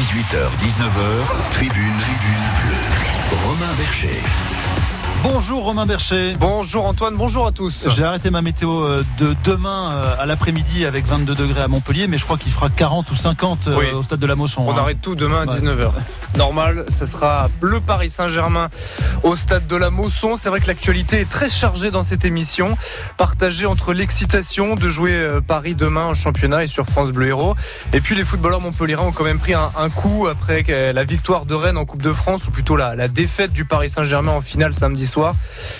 18h, 19h, tribune, tribune. Romain Bercher. Bonjour Romain Bercher. Bonjour Antoine, bonjour à tous. J'ai arrêté ma météo euh, de demain euh, à l'après-midi avec 22 degrés à Montpellier, mais je crois qu'il fera 40 ou 50 euh, Oui. au stade de la Mosson. On hein. arrête tout demain à Ouais. 19h. Normal, ça sera le Paris Saint-Germain au stade de la Mosson. C'est vrai que l'actualité est très chargée dans cette émission, partagée entre l'excitation de jouer Paris demain en championnat et sur France Bleu Héros. Et puis les footballeurs montpelliérains ont quand même pris un, un coup après la victoire de Rennes en Coupe de France, ou plutôt la, la défaite du Paris Saint-Germain en finale samedi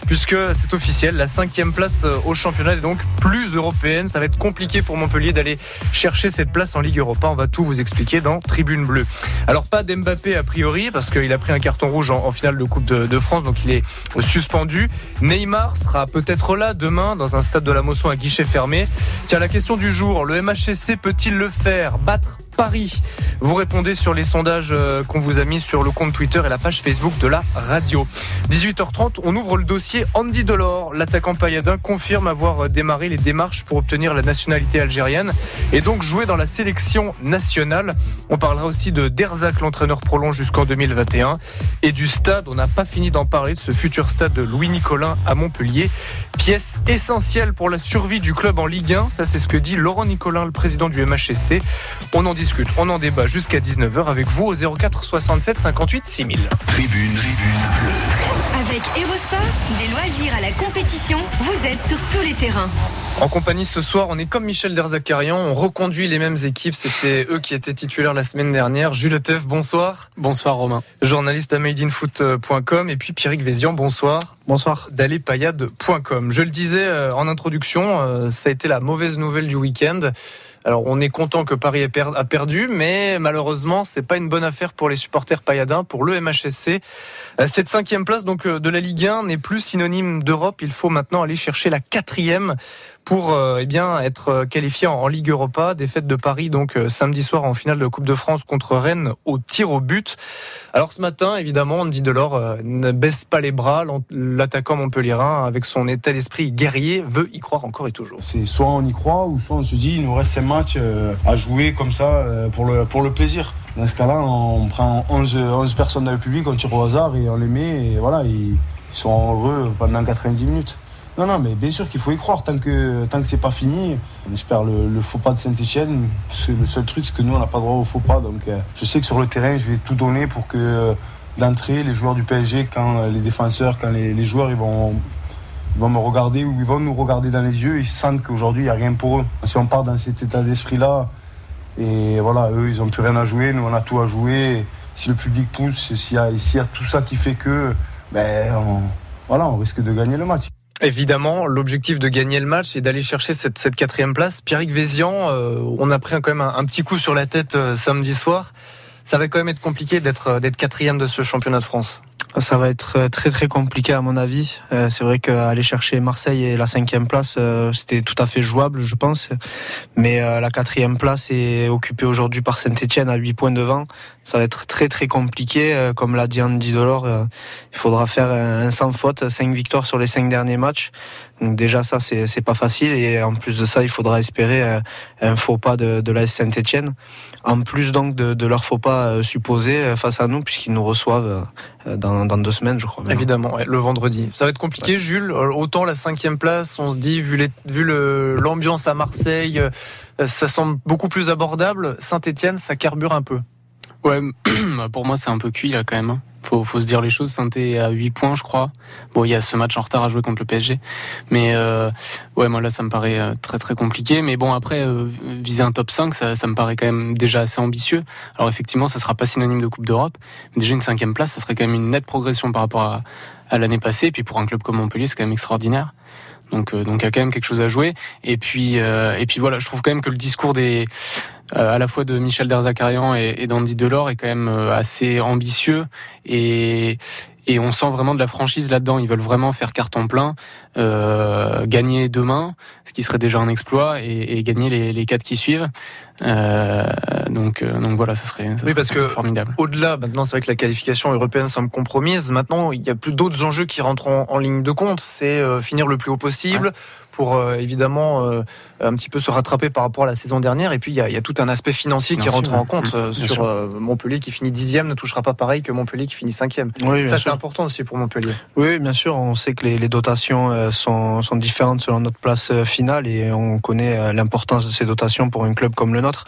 puisque c'est officiel, la cinquième place euh, au championnat est donc plus européenne. Ça va être compliqué pour Montpellier d'aller chercher cette place en Ligue Europa. On va tout vous expliquer dans Tribune Bleue. Alors pas d'Mbappé a priori parce qu'il a pris un carton rouge en, finale de Coupe de, France, donc il est suspendu. Neymar sera peut-être là demain dans un stade de la Mosson à guichet fermé. Tiens, la question du jour, le MHSC peut-il le faire? Battre Paris Vous répondez sur les sondages euh, qu'on vous a mis sur le compte Twitter et la page Facebook de la radio. 18h30, on ouvre le dossier Andy Delors. L'attaquant payadin confirme avoir démarré les démarches pour obtenir la nationalité algérienne et donc jouer dans la sélection nationale. On parlera aussi de Derzac, l'entraîneur prolonge jusqu'en 2021, et du stade. On n'a pas fini d'en parler de ce futur stade de Louis Nicolin à Montpellier. Pièce essentielle pour la survie du club en Ligue 1. Ça, c'est ce que dit Laurent Nicolin, le président du MHSC. On en discute, on en débat jusqu'à 19h avec vous au 04 67 58 6000. Tribune, tribune bleue. Avec Erosport, des loisirs à la compétition, vous êtes sur tous les terrains. En compagnie ce soir, on est comme Michel Derzakarian, on reconduit les mêmes équipes. C'était eux qui étaient titulaires la semaine dernière. Jules Teff, bonsoir. Bonsoir Romain. Journaliste à madeinfoot.com et puis Pierrick Vézian, bonsoir. Bonsoir. d'allespayade.com. Je le disais euh, en introduction, euh, ça a été la mauvaise nouvelle du week-end. Alors on est content que Paris a perdu, mais malheureusement c'est pas une bonne affaire pour les supporters payadins, pour le MHSC. Euh, Cette cinquième place donc euh, de la Ligue 1 n'est plus synonyme d'Europe. Il faut maintenant aller chercher la quatrième pour euh, eh être euh, qualifié en, Ligue Europa. Défaite de Paris donc euh, samedi soir en finale de Coupe de France contre Rennes au tir au but. Alors ce matin, évidemment, on dit Delors ne baisse pas les bras. L'attaquant montpelliérain, avec son état d'esprit guerrier, veut y croire encore et toujours. C'est soit on y croit ou soit on se dit il nous reste 5 matchs à jouer comme ça pour le, plaisir. Dans ce cas-là, on prend 11, 11 personnes dans le public, on tire au hasard et on les met et voilà, ils sont heureux pendant 90 minutes. Non, non, mais bien sûr qu'il faut y croire tant que, tant que c'est pas fini. On espère le, le faux pas de Saint-Etienne. C'est le seul truc, c'est que nous, on n'a pas droit au faux pas. Donc euh, je sais que sur le terrain, je vais tout donner pour que euh, d'entrée, les joueurs du PSG, quand euh, les défenseurs, quand les, joueurs, ils vont, ils vont me regarder ou ils vont nous regarder dans les yeux, ils sentent qu'aujourd'hui, il n'y a rien pour eux. Si on part dans cet état d'esprit-là, et voilà, eux, ils n'ont plus rien à jouer, nous, on a tout à jouer. Si le public pousse, s'il y, y a tout ça qui fait que, ben, voilà, on risque de gagner le match. Évidemment, l'objectif de gagner le match et d'aller chercher cette, quatrième place. Pierrick Vézian, euh, on a pris quand même un, petit coup sur la tête euh, samedi soir. Ça va quand même être compliqué d'être euh, d'être quatrième de ce championnat de France. Ça va être euh, très très compliqué à mon avis. Euh, C'est vrai qu'aller chercher Marseille et la cinquième place, euh, c'était tout à fait jouable, je pense. Mais la quatrième place est occupée aujourd'hui par Saint-Etienne à 8 points devant. Ça va être très très compliqué. Comme l'a dit Andy Delors, il faudra faire un sans faute, 5 victoires sur les 5 derniers matchs. Donc déjà ça c'est pas facile et en plus de ça il faudra espérer un, un faux pas de, de l'AS Saint-Etienne. En plus donc de, de leur faux pas euh, supposé euh, face à nous puisqu'ils nous reçoivent euh, dans, dans deux semaines je crois. Évidemment, ouais, le vendredi. Ça va être compliqué, Jules. Euh, Autant la cinquième place, on se dit, vu les- vu l'ambiance à Marseille, euh, ça semble beaucoup plus abordable. Saint-Etienne, ça carbure un peu. Ouais, bah, pour moi c'est un peu cuit là quand même. hein. Faut, faut se dire les choses. Saint est à 8 points, je crois. Bon, il y a ce match en retard à jouer contre le PSG, mais euh, ouais, moi là ça me paraît euh, très très compliqué. Mais bon, après euh, viser un top 5, ça, ça me paraît quand même déjà assez ambitieux. Alors effectivement, ça sera pas synonyme de Coupe d'Europe, déjà une cinquième place, ça serait quand même une nette progression par rapport à, à l'année passée. Et puis pour un club comme Montpellier, c'est quand même extraordinaire. Donc, euh, donc il y a quand même quelque chose à jouer. Et puis, euh, et puis voilà, je trouve quand même que le discours des à la fois de Michel Derzakarian et, et d'Andy Delors est quand même euh, assez ambitieux et, Et on sent vraiment de la franchise là-dedans. Ils veulent vraiment faire carton plein, euh, gagner demain, ce qui serait déjà un exploit, et, et gagner les, les, quatre qui suivent. Euh, donc, euh, donc voilà, ça serait, ça oui, serait parce que formidable. Au-delà, maintenant, c'est vrai que la qualification européenne semble compromise. Maintenant, il y a plus d'autres enjeux qui rentrent en, en, ligne de compte. C'est euh, finir le plus haut possible. Ouais pour euh, évidemment euh, un petit peu se rattraper par rapport à la saison dernière. Et puis il y a, il y a tout un aspect financier qui rentre en compte mmh, sur euh, Montpellier qui finit dixième ne touchera pas pareil que Montpellier qui finit cinquième. Oui, Ça c'est important aussi pour Montpellier. Oui, bien sûr. On sait que les, les dotations sont, sont, différentes selon notre place finale et on connaît l'importance de ces dotations pour un club comme le nôtre.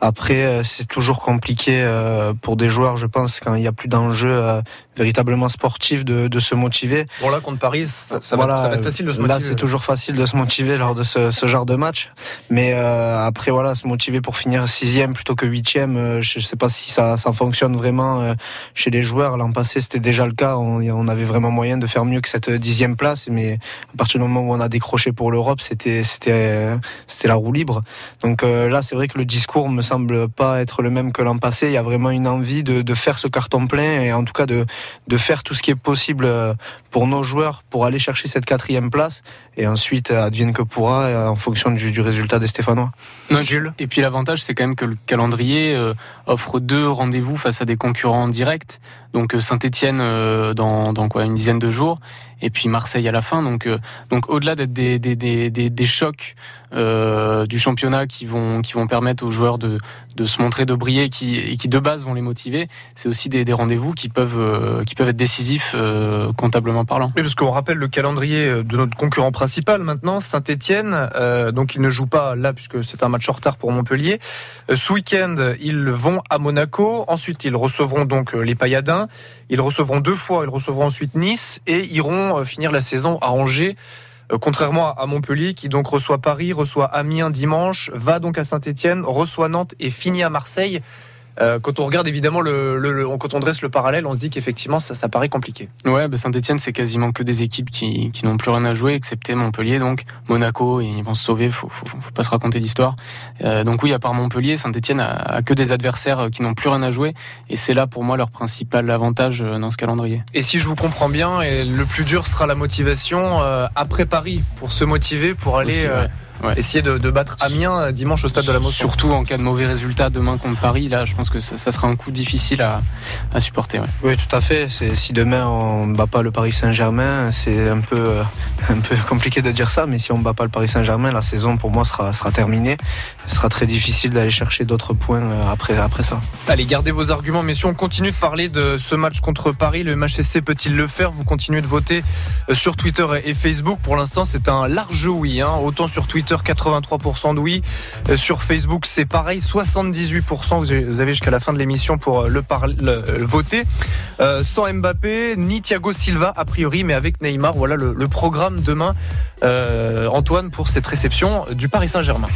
Après, c'est toujours compliqué pour des joueurs, je pense, quand il n'y a plus d'enjeux véritablement sportifs de, de, se motiver. Bon là contre Paris, ça, ça, voilà, va, ça va, être facile de se motiver. Là, c'est toujours facile de se motiver lors de ce, ce genre de match. Mais euh, après, voilà, se motiver pour finir sixième plutôt que huitième, euh, je ne sais pas si ça, ça fonctionne vraiment euh, chez les joueurs. L'an passé, c'était déjà le cas. On, on, avait vraiment moyen de faire mieux que cette dixième place. Mais à partir du moment où on a décroché pour l'Europe, c'était c'était c'était la roue libre. Donc euh, là, c'est vrai que le discours me semble pas être le même que l'an passé. Il y a vraiment une envie de, de faire ce carton plein et en tout cas de de faire tout ce qui est possible pour nos joueurs pour aller chercher cette quatrième place et ensuite advienne que pourra euh, en fonction du, du résultat des Stéphanois. Non, Jules. Et puis l'avantage, c'est quand même que le calendrier euh, offre deux rendez-vous face à des concurrents directs. Donc Saint-Étienne euh, dans, dans quoi une dizaine de jours et puis Marseille à la fin. Donc, euh, donc au-delà d'être des, des, des, des, des chocs euh, du championnat qui vont, qui vont permettre aux joueurs de, de se montrer, de briller, qui, et qui de base vont les motiver, c'est aussi des, des rendez-vous qui peuvent, euh, qui peuvent être décisifs euh, comptablement parlant. Oui, parce qu'on rappelle le calendrier de notre concurrent principal maintenant, Saint-Etienne. Euh, donc il ne joue pas là puisque c'est un match en retard pour Montpellier. ce week-end, ils vont à Monaco. Ensuite, ils recevront donc les Payadins. Ils recevront deux fois, ils recevront ensuite Nice et iront finir la saison à Angers. Euh, contrairement à Montpellier qui donc reçoit Paris, reçoit Amiens dimanche, va donc à Saint-Etienne, reçoit Nantes et finit à Marseille. Euh, quand on regarde évidemment le, le, le, quand on dresse le parallèle, on se dit qu'effectivement ça, ça, paraît compliqué. Ouais, bah Saint-Etienne c'est quasiment que des équipes qui, qui n'ont plus rien à jouer, excepté Montpellier, donc Monaco, ils vont se sauver, faut, faut, faut pas se raconter d'histoire. Euh, donc oui, à part Montpellier, Saint-Etienne a, a, que des adversaires qui n'ont plus rien à jouer, et c'est là pour moi leur principal avantage euh, dans ce calendrier. Et si je vous comprends bien, et le plus dur sera la motivation euh, après Paris pour se motiver, pour aller. Aussi, ouais. Ouais. essayer de, de, battre Amiens dimanche au stade de la Motion. Surtout en cas de mauvais résultat demain contre Paris, là, je pense que ça, ça sera un coup difficile à, à supporter. Ouais. Oui, tout à fait. Si demain on ne bat pas le Paris Saint-Germain, c'est un peu, euh, un peu compliqué de dire ça, mais si on ne bat pas le Paris Saint-Germain, la saison pour moi sera, sera terminée. Ce sera très difficile d'aller chercher d'autres points euh, après, après ça. Allez, gardez vos arguments, messieurs. On continue de parler de ce match contre Paris. Le MHSC peut-il le faire? Vous continuez de voter euh, sur Twitter et Facebook. Pour l'instant, c'est un large oui. Hein. Autant sur Twitter, 83% de oui. Euh, sur Facebook, c'est pareil, 78%. Vous avez jusqu'à la fin de l'émission pour le, le, le voter. Euh, sans Mbappé, ni Thiago Silva, a priori, mais avec Neymar. Voilà le, programme demain, euh, Antoine, pour cette réception du Paris Saint-Germain.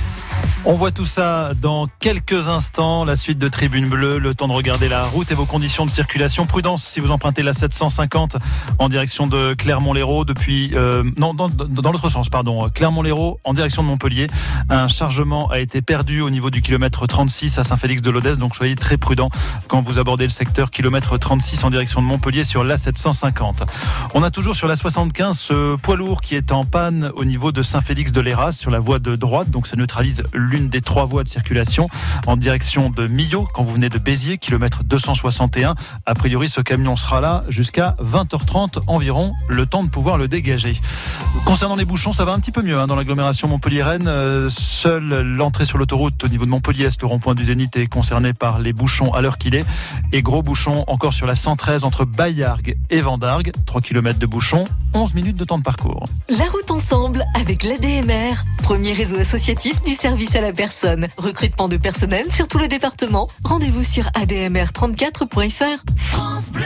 On voit tout ça dans quelques instants. La suite de Tribune Bleue, le temps de regarder la route et vos conditions de circulation. Prudence si vous empruntez la 750 en direction de Clermont-Lérault depuis euh, non dans, dans l'autre sens pardon Clermont-Lérault en direction de Montpellier. Un chargement a été perdu au niveau du kilomètre 36 à Saint-Félix de Lodèze. Donc soyez très prudents quand vous abordez le secteur kilomètre 36 en direction de Montpellier sur la 750. On a toujours sur la 75 ce poids lourd qui est en panne au niveau de Saint-Félix de Léras sur la voie de droite. Donc ça neutralise l'une des trois voies de circulation en direction de Millau quand vous venez de Béziers, kilomètre 261. A priori, ce camion sera là jusqu'à 20h30 environ, le temps de pouvoir le dégager. Concernant les bouchons, ça va un petit peu mieux hein, dans l'agglomération Montpellier-Rennes. Euh, seule l'entrée sur l'autoroute au niveau de Montpellier-Est, le rond-point du Zénith, est concerné par les bouchons à l'heure qu'il est. Et gros bouchons encore sur la 113 entre Bayargues et Vendargues. 3 km de bouchons, 11 minutes de temps de parcours. La route ensemble avec l'ADMR, premier réseau associatif du service à la personne. Recrutement de personnel sur tout le département. Rendez-vous sur admr34.fr. France Bleu.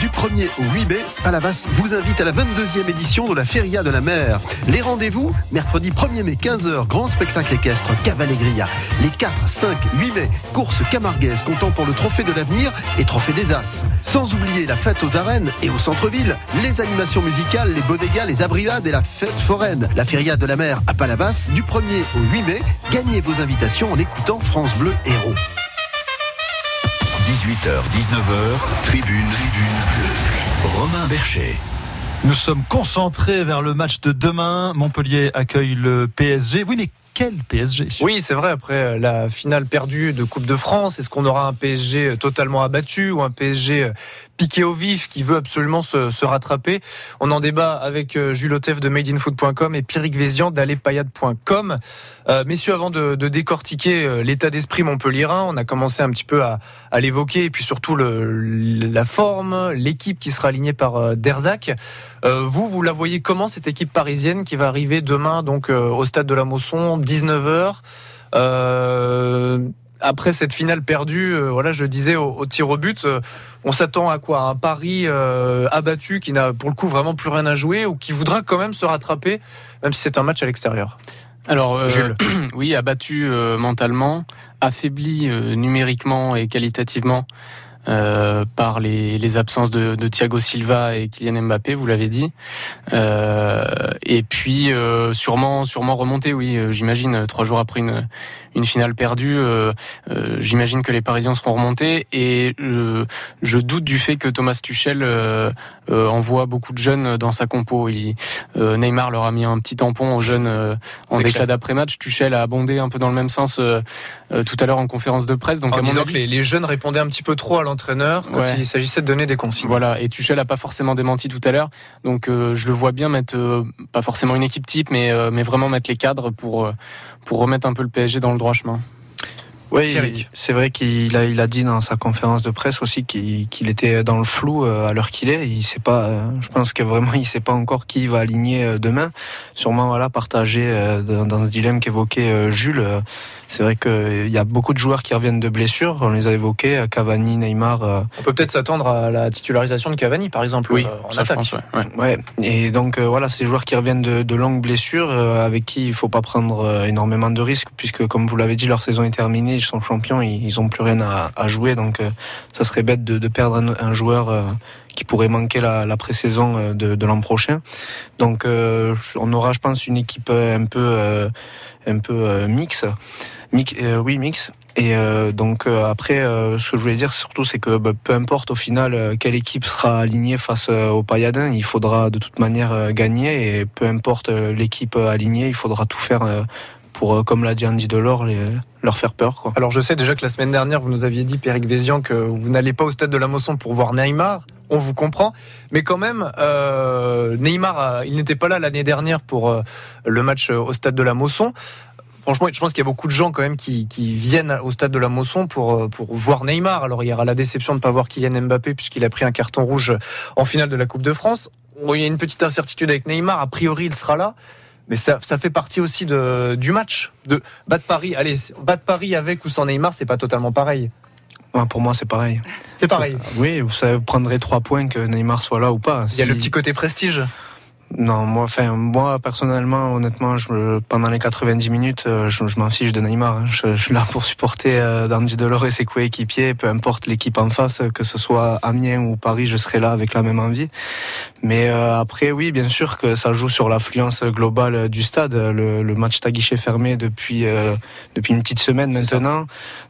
Du 1er au 8 mai, Palavas vous invite à la 22e édition de la Feria de la mer. Les rendez-vous, mercredi 1er mai 15h, grand spectacle équestre Cavalégria. Les 4, 5, 8 mai, course camarguaise comptant pour le trophée de l'avenir et trophée des As. Sans oublier la fête aux arènes et au centre-ville, les animations musicales, les bodegas, les abriades et la fête foraine. La Feria de la mer à Palavas, du 1er au 8 mai, gagnez vos invitations en écoutant France Bleu Héros. 18h, 19h, tribune, tribune bleue. Romain Bercher. Nous sommes concentrés vers le match de demain. Montpellier accueille le PSG. Oui, mais quel PSG Oui, c'est vrai, après la finale perdue de Coupe de France, est-ce qu'on aura un PSG totalement abattu ou un PSG piqué au vif qui veut absolument se, rattraper On en débat avec euh, Jules de madeinfoot.com et Pierrick Vézian d'allepayade.com. Euh, messieurs, avant de, décortiquer euh, l'état d'esprit montpellierin, on a commencé un petit peu à, l'évoquer et puis surtout la forme, l'équipe qui sera alignée par Derzac. vous, vous la voyez comment cette équipe parisienne qui va arriver demain donc au stade de la Mosson 19h. Euh, après cette finale perdue, euh, voilà, je le disais au, tir au but, euh, on s'attend à quoi? Un Paris abattu qui n'a pour le coup vraiment plus rien à jouer ou qui voudra quand même se rattraper, même si c'est un match à l'extérieur? Alors, oui, abattu mentalement, affaibli numériquement et qualitativement. Euh, par les, les, absences de, de, Thiago Silva et Kylian Mbappé, vous l'avez dit. Euh, et puis euh, sûrement, sûrement remonter, oui, euh, j'imagine trois jours après une, une finale perdue, euh, j'imagine que les Parisiens seront remontés. Et je doute du fait que Thomas Tuchel envoie beaucoup de jeunes dans sa compo. Il, Neymar leur a mis un petit tampon aux jeunes en déclat d'après-match. Tuchel a abondé un peu dans le même sens tout à l'heure en conférence de presse. Donc en à disant que les, les, jeunes répondaient un petit peu trop à entraîneur quand il s'agissait de donner des consignes. Voilà, et Tuchel n'a pas forcément démenti tout à l'heure, donc euh, je le vois bien mettre euh, pas forcément une équipe type, mais, euh, mais vraiment mettre les cadres pour, pour remettre un peu le PSG dans le droit chemin. Oui, c'est vrai qu'il a, il a dit dans sa conférence de presse aussi qu'il était dans le flou à l'heure qu'il est. Il sait pas, je pense que vraiment il sait pas encore qui va aligner demain. Sûrement voilà partager dans ce dilemme qu'évoquait Jules c'est vrai qu'il y a beaucoup de joueurs qui reviennent de blessures. On les a évoqués, Cavani, Neymar. Euh, on peut peut-être s'attendre à la titularisation de Cavani, par exemple, oui, euh, en attaque. ouais. Et donc euh, voilà, ces joueurs qui reviennent de, longues blessures, avec qui il faut pas prendre énormément de risques, puisque comme vous l'avez dit, leur saison est terminée, sont champions, ils, n'ont plus rien à, jouer, donc ça serait bête de, perdre un, joueur qui pourrait manquer la, la pré-saison de, l'an prochain. Donc on aura, je pense, une équipe un peu un peu mix. Mix, euh, oui, mix. Et euh, donc euh, après, ce que je voulais dire surtout, c'est que bah, peu importe au final quelle équipe sera alignée face au Payadin, il faudra de toute manière gagner. Et peu importe l'équipe alignée, il faudra tout faire pour, comme l'a dit Andy Delors, leur faire peur. Alors je sais déjà que la semaine dernière, vous nous aviez dit, Pierrick Vézian, que vous n'allez pas au stade de la Mosson pour voir Neymar. On vous comprend. Mais quand même, Neymar, il n'était pas là l'année dernière pour le match au stade de la Mosson franchement, je pense qu'il y a beaucoup de gens quand même qui, viennent au stade de la Mosson pour, euh, pour voir Neymar. Alors il y aura la déception de ne pas voir Kylian Mbappé puisqu'il a pris un carton rouge en finale de la Coupe de France. il y a une petite incertitude avec Neymar. A priori, il sera là. Mais ça, fait partie aussi de, du match. De battre Paris, allez, battre Paris avec ou sans Neymar, c'est pas totalement pareil. pour moi, c'est pareil. C'est pareil. Oui, vous savez, prendrez trois points que Neymar soit là ou pas. Il y a le petit côté prestige. Non, moi, enfin, moi personnellement, honnêtement, je, pendant les 90 minutes, euh, je, je m'en fiche de Neymar. Hein. Je, je, suis là pour supporter euh, Dandy Delors et ses coéquipiers, peu importe l'équipe en face, que ce soit Amiens ou Paris, je serai là avec la même envie. Mais euh, après, oui, bien sûr que ça joue sur l'affluence globale du stade. Le, le match à guichet fermé depuis euh, depuis une petite semaine maintenant.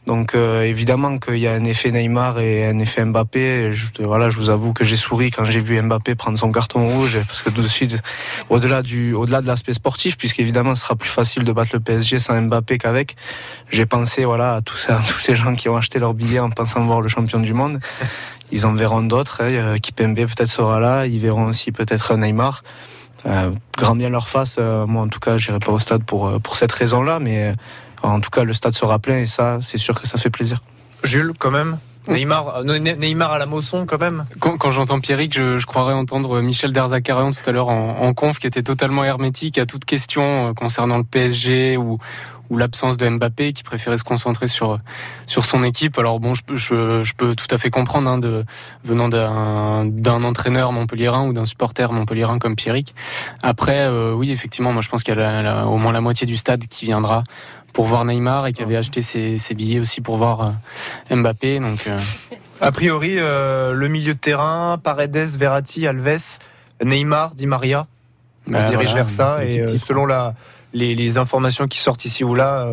Donc évidemment qu'il y a un effet Neymar et un effet Mbappé. Je, voilà, je vous avoue que j'ai souri quand j'ai vu Mbappé prendre son carton rouge parce que tout de suite au-delà du, au-delà de l'aspect sportif, puisqu'évidemment, ce sera plus facile de battre le PSG sans Mbappé qu'avec. J'ai pensé, voilà, à tous, tous ces gens qui ont acheté leur billet en pensant voir le champion du monde. Ils en verront d'autres. Hein. Kipembe peut-être sera là. Ils verront aussi peut-être Neymar. Euh, grand bien leur face. Euh, moi, en tout cas, j'irai pas au stade pour, euh, pour cette raison-là, mais en tout cas, le stade sera plein et ça, c'est sûr que ça fait plaisir. Jules, quand même Neymar, euh, Neymar à la Mosson quand même. Quand, j'entends Pierrick, je, croirais entendre Michel Derzakarian tout à l'heure en, conf qui était totalement hermétique à toute question euh, concernant le PSG ou, l'absence de Mbappé qui préférait se concentrer sur sur son équipe. Alors bon, je, peux tout à fait comprendre hein, venant d'un entraîneur montpelliérain ou d'un supporter montpelliérain comme Pierrick. Après, euh, oui, effectivement, moi je pense qu'il y a au moins la moitié du stade qui viendra pour voir Neymar et qui avait acheté ses, billets aussi pour voir euh, Mbappé. Donc, euh. A priori, euh, le milieu de terrain, Paredes, Verratti, Alves, Neymar, Di Maria, on bah, se dirige vers ça. Et selon la, les, informations qui sortent ici ou là,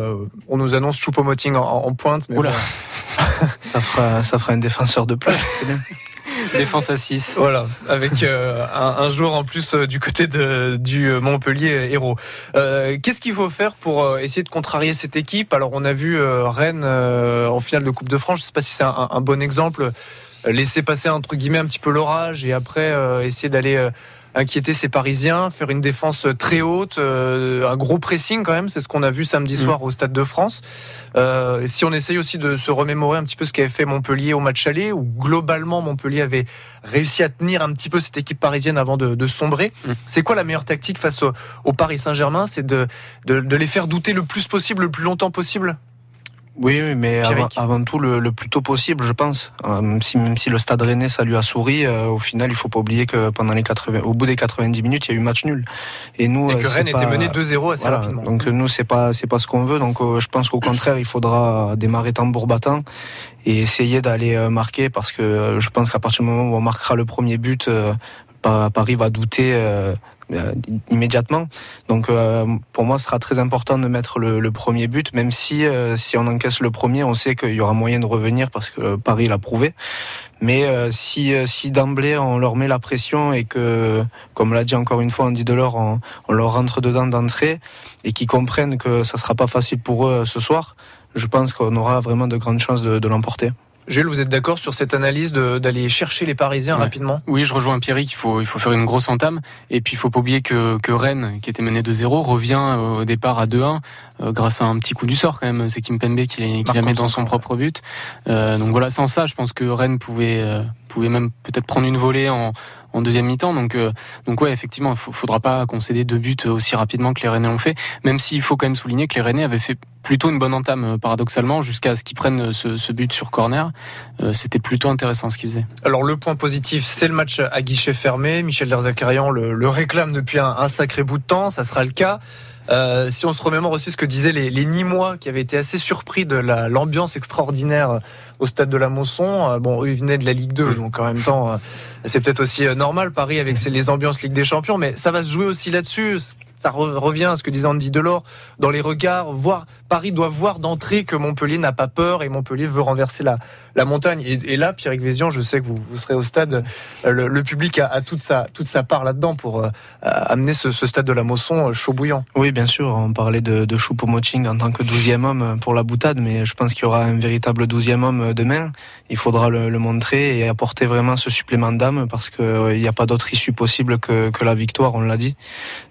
on nous annonce Choupo-Moting en, pointe. Mais Ça fera, ça fera un défenseur de plus. Défense à 6. Voilà, avec euh, un, un joueur en plus euh, du côté de, du euh, Montpellier Héros. Euh, Qu'est-ce qu'il faut faire pour euh, essayer de contrarier cette équipe? Alors on a vu euh, Rennes euh, en finale de Coupe de France, je ne sais pas si c'est un, un bon exemple, euh, laisser passer entre guillemets un petit peu l'orage et après euh, essayer d'aller euh, inquiéter ces Parisiens, faire une défense très haute, euh, un gros pressing quand même, c'est ce qu'on a vu samedi Mm. soir au Stade de France. Euh, si on essaye aussi de se remémorer un petit peu ce qu'avait fait Montpellier au match aller, où globalement Montpellier avait réussi à tenir un petit peu cette équipe parisienne avant de, de sombrer. Mm. C'est quoi la meilleure tactique face au, au Paris Saint-Germain? C'est de, de, de les faire douter le plus possible, le plus longtemps possible? Oui, oui, mais avant, tout le, le plus tôt possible, je pense. Euh, même, si, même si le Stade Rennais ça lui a souri, euh, au final, il faut pas oublier que pendant les 80, au bout des 90 minutes, il y a eu match nul. Et nous, Et euh, que Rennes pas- était mené 2-0 assez Voilà, rapidement. donc euh, nous c'est pas c'est pas ce qu'on veut donc euh, je pense qu'au contraire il faudra démarrer tambour battant et essayer d'aller euh, marquer parce que euh, je pense qu'à partir du moment où on marquera le premier but euh, Pa- Paris va douter euh, immédiatement donc euh, pour moi ce sera très important de mettre le, premier but même si euh, si on encaisse le premier on sait qu'il y aura moyen de revenir parce que Paris l'a prouvé mais si si d'emblée on leur met la pression et que comme l'a dit encore une fois Andy Delors on, on leur rentre dedans d'entrée et qu'ils comprennent que ça sera pas facile pour eux ce soir, je pense qu'on aura vraiment de grandes chances de l'emporter. Jules, vous êtes d'accord sur cette analyse de- d'aller chercher les Parisiens Ouais. rapidement? Oui, je rejoins Pierrick, il faut, il faut faire une grosse entame. Et puis, il faut pas oublier que, que Rennes, qui était mené 2-0, revient au départ à 2-1 euh, grâce à un petit coup du sort quand même. C'est Kim Pembe qui, l'a- qui la met dans son propre but. Euh, donc voilà, sans ça, je pense que Rennes pouvait, euh, pouvait même peut-être prendre une volée en, en deuxième mi-temps. Donc, euh, donc ouais, effectivement, il faudra pas concéder deux buts aussi rapidement que les Rennais l'ont fait. Même s'il faut quand même souligner que les Rennais avaient fait plutôt une bonne entame, euh, paradoxalement, jusqu'à ce qu'ils prennent ce, ce but sur corner. Euh, C'était plutôt intéressant ce qu'ils faisaient. Alors le point positif, c'est le match à guichet fermé. Michel Derzakarian le, le réclame depuis un, un sacré bout de temps, ça sera le cas. Euh, si on se remémore aussi ce que disaient les, les Nîmois, qui avaient été assez surpris de la- l'ambiance extraordinaire au stade de la Mosson. Euh, bon, eux, ils venaient de la Ligue 2, donc en même temps, euh, c'est peut-être aussi normal, Paris, avec ses- les ambiances Ligue des Champions, mais ça va se jouer aussi là-dessus. Ça re- revient à ce que disait Andy Delors dans les regards. Voir, Paris doit voir d'entrée que Montpellier n'a pas peur et Montpellier veut renverser la, la montagne. Et, là, Pierre Vézian, je sais que vous, vous serez au stade. Euh, Le, public a, toute, sa, toute sa part là-dedans pour euh, amener ce, stade de la Mosson euh, chaud bouillant. Oui, bien sûr, on parlait de, de Choupo-Moting en tant que douzième homme pour la boutade, mais je pense qu'il y aura un véritable douzième homme demain. Il faudra le, le montrer et apporter vraiment ce supplément d'âme parce qu'il n'y a pas d'autre issue possible que, que la victoire, on l'a dit.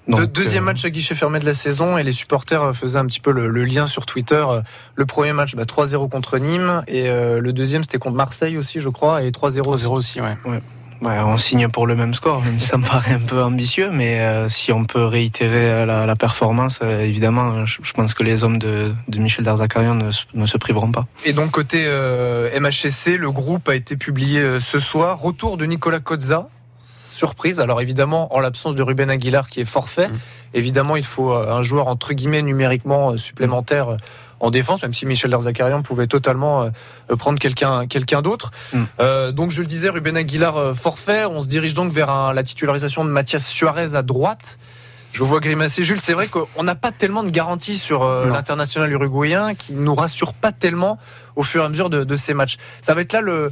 De- Donc, deuxième euh, match à guichet fermé de la saison et les supporters euh, faisaient un petit peu le, le lien sur Twitter. Euh, Le premier match, bah, 3-0 contre Nîmes et euh, le deuxième c'était contre Marseille aussi, je crois, et 3-0. 3-0 aussi, ouais. Ouais, on signe pour le même score, même si ça me paraît un peu ambitieux, mais euh, si on peut réitérer euh, la, la performance, euh, évidemment, je, je pense que les hommes de, de Michel Derzakarian ne, se- ne se priveront pas. Et donc côté euh, MHSC, le groupe a été publié ce soir. Retour de Nicolas Cozza. Surprise. Alors évidemment, en l'absence de Ruben Aguilar qui est forfait, Mm. évidemment, il faut un joueur entre guillemets numériquement supplémentaire en défense, même si Michel Derzakarian pouvait totalement euh, euh, prendre quelqu'un quelqu'un d'autre. Mm. Euh, donc je le disais, Ruben Aguilar forfait. On se dirige donc vers un- la titularisation de Mathias Suarez à droite. Je vous vois grimacer, Jules. C'est vrai qu'on n'a pas tellement de garanties sur l'international uruguayen qui nous rassure pas tellement au fur et à mesure de, de ces matchs. Ça va être là le,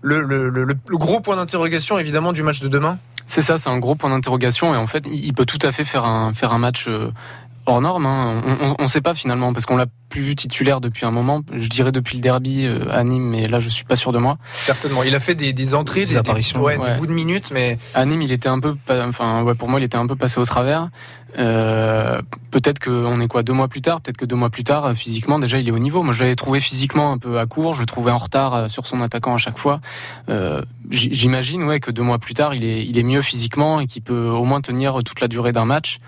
le, le- le- le gros point d'interrogation, évidemment, du match de demain? C'est ça, c'est un gros point d'interrogation et en fait, il peut tout à fait faire un faire un match hors norme. hein. On, ne sait pas finalement parce qu'on l'a plus vu titulaire depuis un moment. Je dirais depuis le derby euh, à Nîmes, mais là je suis pas sûr de moi. Certainement. Il a fait des, des entrées, Des apparitions. ouais, Ouais. des bouts de minutes, mais À Nîmes, il était un peu, enfin ouais, pour moi, il était un peu passé au travers. Euh, peut-être qu'on est quoi deux mois plus tard, peut-être que deux mois plus tard, euh, physiquement déjà il est au niveau. Moi je l'avais trouvé physiquement un peu à court, je le trouvais en retard sur son attaquant à chaque fois. Euh, J'imagine ouais que deux mois plus tard il est, il est mieux physiquement et qu'il peut au moins tenir toute la durée d'un match,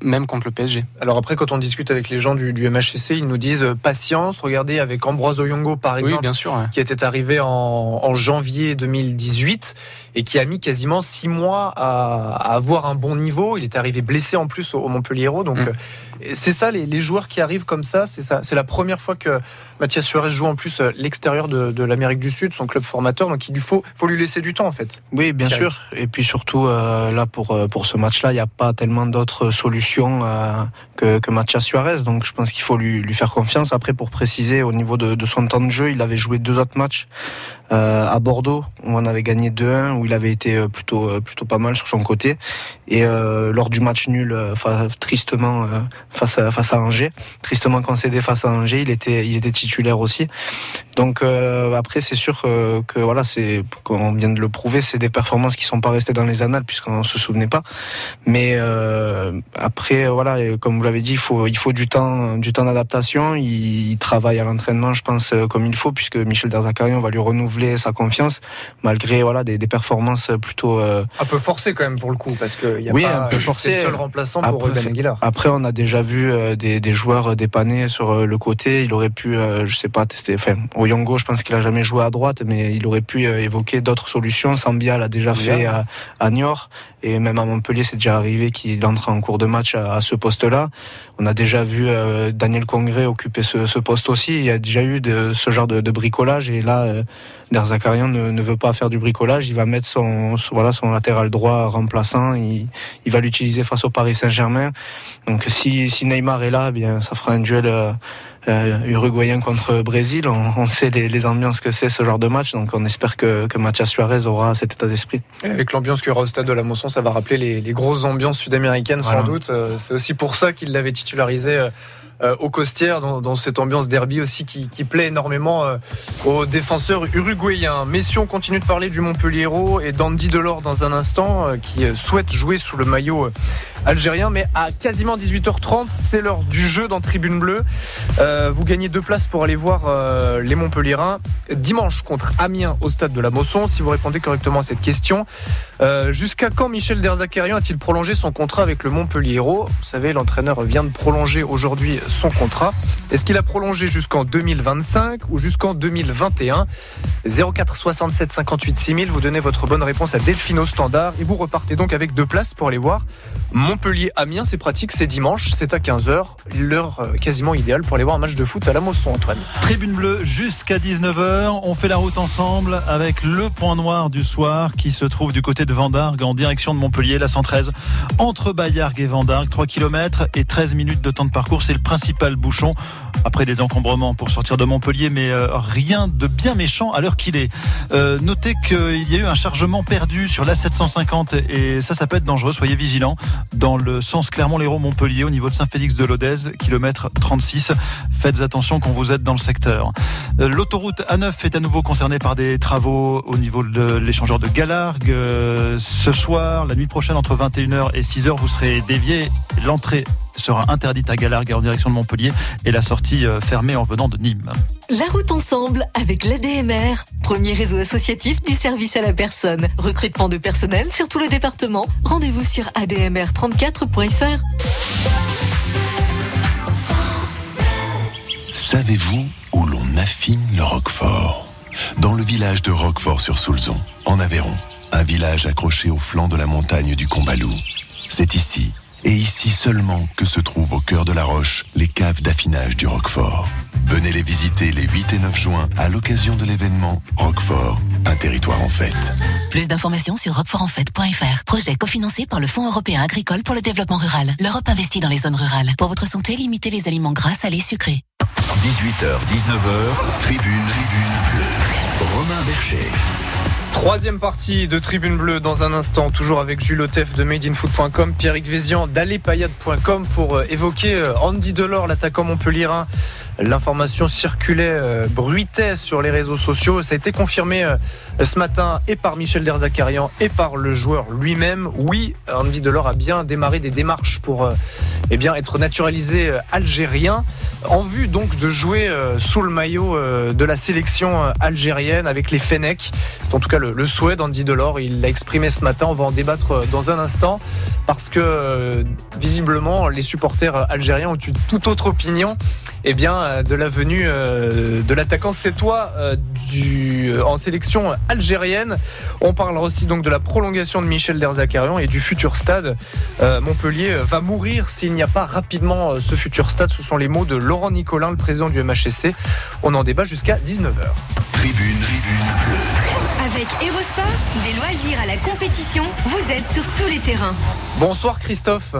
même contre le PSG. alors après, quand on discute avec les gens du, du MHCC, ils nous disent euh, patience. Regardez avec Ambroise Oyongo, par Oui, exemple, bien sûr. ouais. qui était arrivé en, en janvier 2018 et qui a mis quasiment six mois à, à avoir un bon niveau. Il est arrivé blessé en plus au, au Montpellier. Donc Mm. euh, c'est ça, les, les joueurs qui arrivent comme ça, c'est ça. C'est la première fois que Mathias Suarez joue en plus l'extérieur de, l'Amérique du Sud, son club formateur, donc il lui faut, faut lui laisser du temps en fait. Oui, bien sûr. Et puis surtout, là, pour, pour ce match-là, il n'y a pas tellement d'autres solutions que, que Mathias Suarez, donc je pense qu'il faut lui, lui faire confiance. Après, pour préciser, au niveau de, de son temps de jeu, il avait joué deux autres matchs euh, à Bordeaux où on avait gagné 2-1 où il avait été euh, plutôt euh, plutôt pas mal sur son côté et lors du match nul tristement face à face à Angers tristement concédé face à Angers il était il était titulaire aussi donc après c'est sûr que, voilà c'est qu'on vient de le prouver c'est des performances qui sont pas restées dans les annales puisqu'on se souvenait pas mais après voilà comme vous l'avez dit il faut il faut du temps du temps d'adaptation il, travaille à l'entraînement je pense comme il faut puisque Michel Derzakarian va lui renouveler sa confiance malgré voilà des, performances plutôt euh, un peu forcé quand même pour le coup parce que y a oui, pas un peu forcé. seul remplaçant pour après, Ben Aguilar. Après on a déjà vu euh, des, des, joueurs dépanner sur euh, le côté. Il aurait pu je sais pas tester. Enfin au Yongo je pense qu'il a jamais joué à droite mais il aurait pu évoquer d'autres solutions. Sambia l'a déjà fait à, à Niort et même à Montpellier c'est déjà arrivé qu'il entre en cours de match à, ce poste-là. On a déjà vu Daniel Congré occuper ce, poste aussi. Il y a déjà eu de, ce genre de, bricolage et là Derzakarian ne, veut pas faire du bricolage, il va mettre son, voilà, son latéral droit remplaçant, il, va l'utiliser face au Paris Saint-Germain. Donc si, si, Neymar est là, eh bien ça fera un duel euh, euh, uruguayen contre Brésil. On, sait les, les, ambiances que c'est ce genre de match, donc on espère que, que Mathias Suarez aura cet état d'esprit. Avec l'ambiance qu'il y aura au stade de la Mosson, ça va rappeler les, les grosses ambiances sud-américaines sans doute. Euh, c'est aussi pour ça qu'il l'avait titularisé euh, au Costières, dans, cette ambiance derby aussi qui, plaît énormément euh, aux défenseurs uruguayens. Messieurs, on continue de parler du Montpellier et d'Andy Delors dans un instant, euh, qui souhaite jouer sous le maillot algérien. Mais à quasiment 18h30, c'est l'heure du jeu dans Tribune Bleue. vous gagnez deux places pour aller voir les Montpelliérains dimanche contre Amiens au stade de la Mosson. Si vous répondez correctement à cette question, jusqu'à quand Michel Derzakarian a-t-il prolongé son contrat avec le Montpellier Vous savez, l'entraîneur vient de prolonger aujourd'hui son contrat. Est-ce qu'il a prolongé jusqu'en 2025 ou jusqu'en 2021 04 67 58 6000, vous donnez votre bonne réponse à Delphino Standard et vous repartez donc avec deux places pour aller voir Montpellier-Amiens. C'est pratique, c'est dimanche, c'est à 15h, l'heure euh, quasiment idéale pour aller voir un match de foot à la Mosson, Antoine. Tribune bleue jusqu'à 19h, on fait la route ensemble avec le point noir du soir qui se trouve du côté de Vendargue en direction de Montpellier, la 113, entre Bayargues et Vendargue, 3 km et 13 minutes de temps de parcours, c'est le principal bouchon après des encombrements pour sortir de Montpellier, mais euh, rien de bien méchant à l'heure qu'il est. Euh, notez qu'il y a eu un chargement perdu sur la 750 et ça, ça peut être dangereux. Soyez vigilants dans le sens Clermont-Lérault-Montpellier au niveau de Saint-Félix de Lodez, kilomètre 36. Faites attention quand vous êtes dans le secteur. Euh, l'autoroute A9 est à nouveau concernée par des travaux au niveau de l'échangeur de Galargue. ce soir, la nuit prochaine, entre 21h et 6h, vous serez dévié. L'entrée sera interdite à Galargue en direction de Montpellier et la sortie euh, fermée en venant de Nîmes. La route ensemble avec l'ADMR, premier réseau associatif du service à la personne. Recrutement de personnel sur tout le département. Rendez-vous sur admr34.fr. Savez-vous où l'on affine le Roquefort? Dans le village de Roquefort-sur-Soulzon, en Aveyron, un village accroché au flanc de la montagne du Combalou. C'est ici et ici seulement que se trouvent au cœur de la roche les caves d'affinage du Roquefort. Venez les visiter les 8 et 9 juin à l'occasion de l'événement Roquefort, un territoire en fête. Plus d'informations sur roquefortenfête.fr. Projet cofinancé par le Fonds européen agricole pour le développement rural. L'Europe investit dans les zones rurales. Pour votre santé, limitez les aliments gras, salés, sucrés. 18h, 19h, tribune, tribune bleue. Romain Bercher. Troisième partie de Tribune Bleue dans un instant, toujours avec Jules Otef de madeinfoot.com, Pierrick Vézian d'Allepayade.com pour euh, évoquer euh, Andy Delors, l'attaquant montpellierin L'information circulait, euh, bruitait sur les réseaux sociaux. Ça a été confirmé euh, ce matin et par Michel Derzakarian et par le joueur lui-même. Oui, Andy Delors a bien démarré des démarches pour euh, eh bien, être naturalisé algérien en vue donc de jouer sous le maillot de la sélection algérienne avec les Fenech. C'est en tout cas le, souhait d'Andy Delors. Il l'a exprimé ce matin. On va en débattre dans un instant parce que visiblement les supporters algériens ont une toute autre opinion eh bien, de la venue de l'attaquant sétois du, en sélection algérienne. On parlera aussi donc de la prolongation de Michel Derzakarian et du futur stade. Montpellier va mourir s'il n'y a pas rapidement ce futur stade. Ce sont les mots de Laurent Nicolin, le président du MHSC. On en débat jusqu'à 19h. Tribune, tribune Avec Erosport, des loisirs à la compétition, vous êtes sur tous les terrains. Bonsoir Christophe.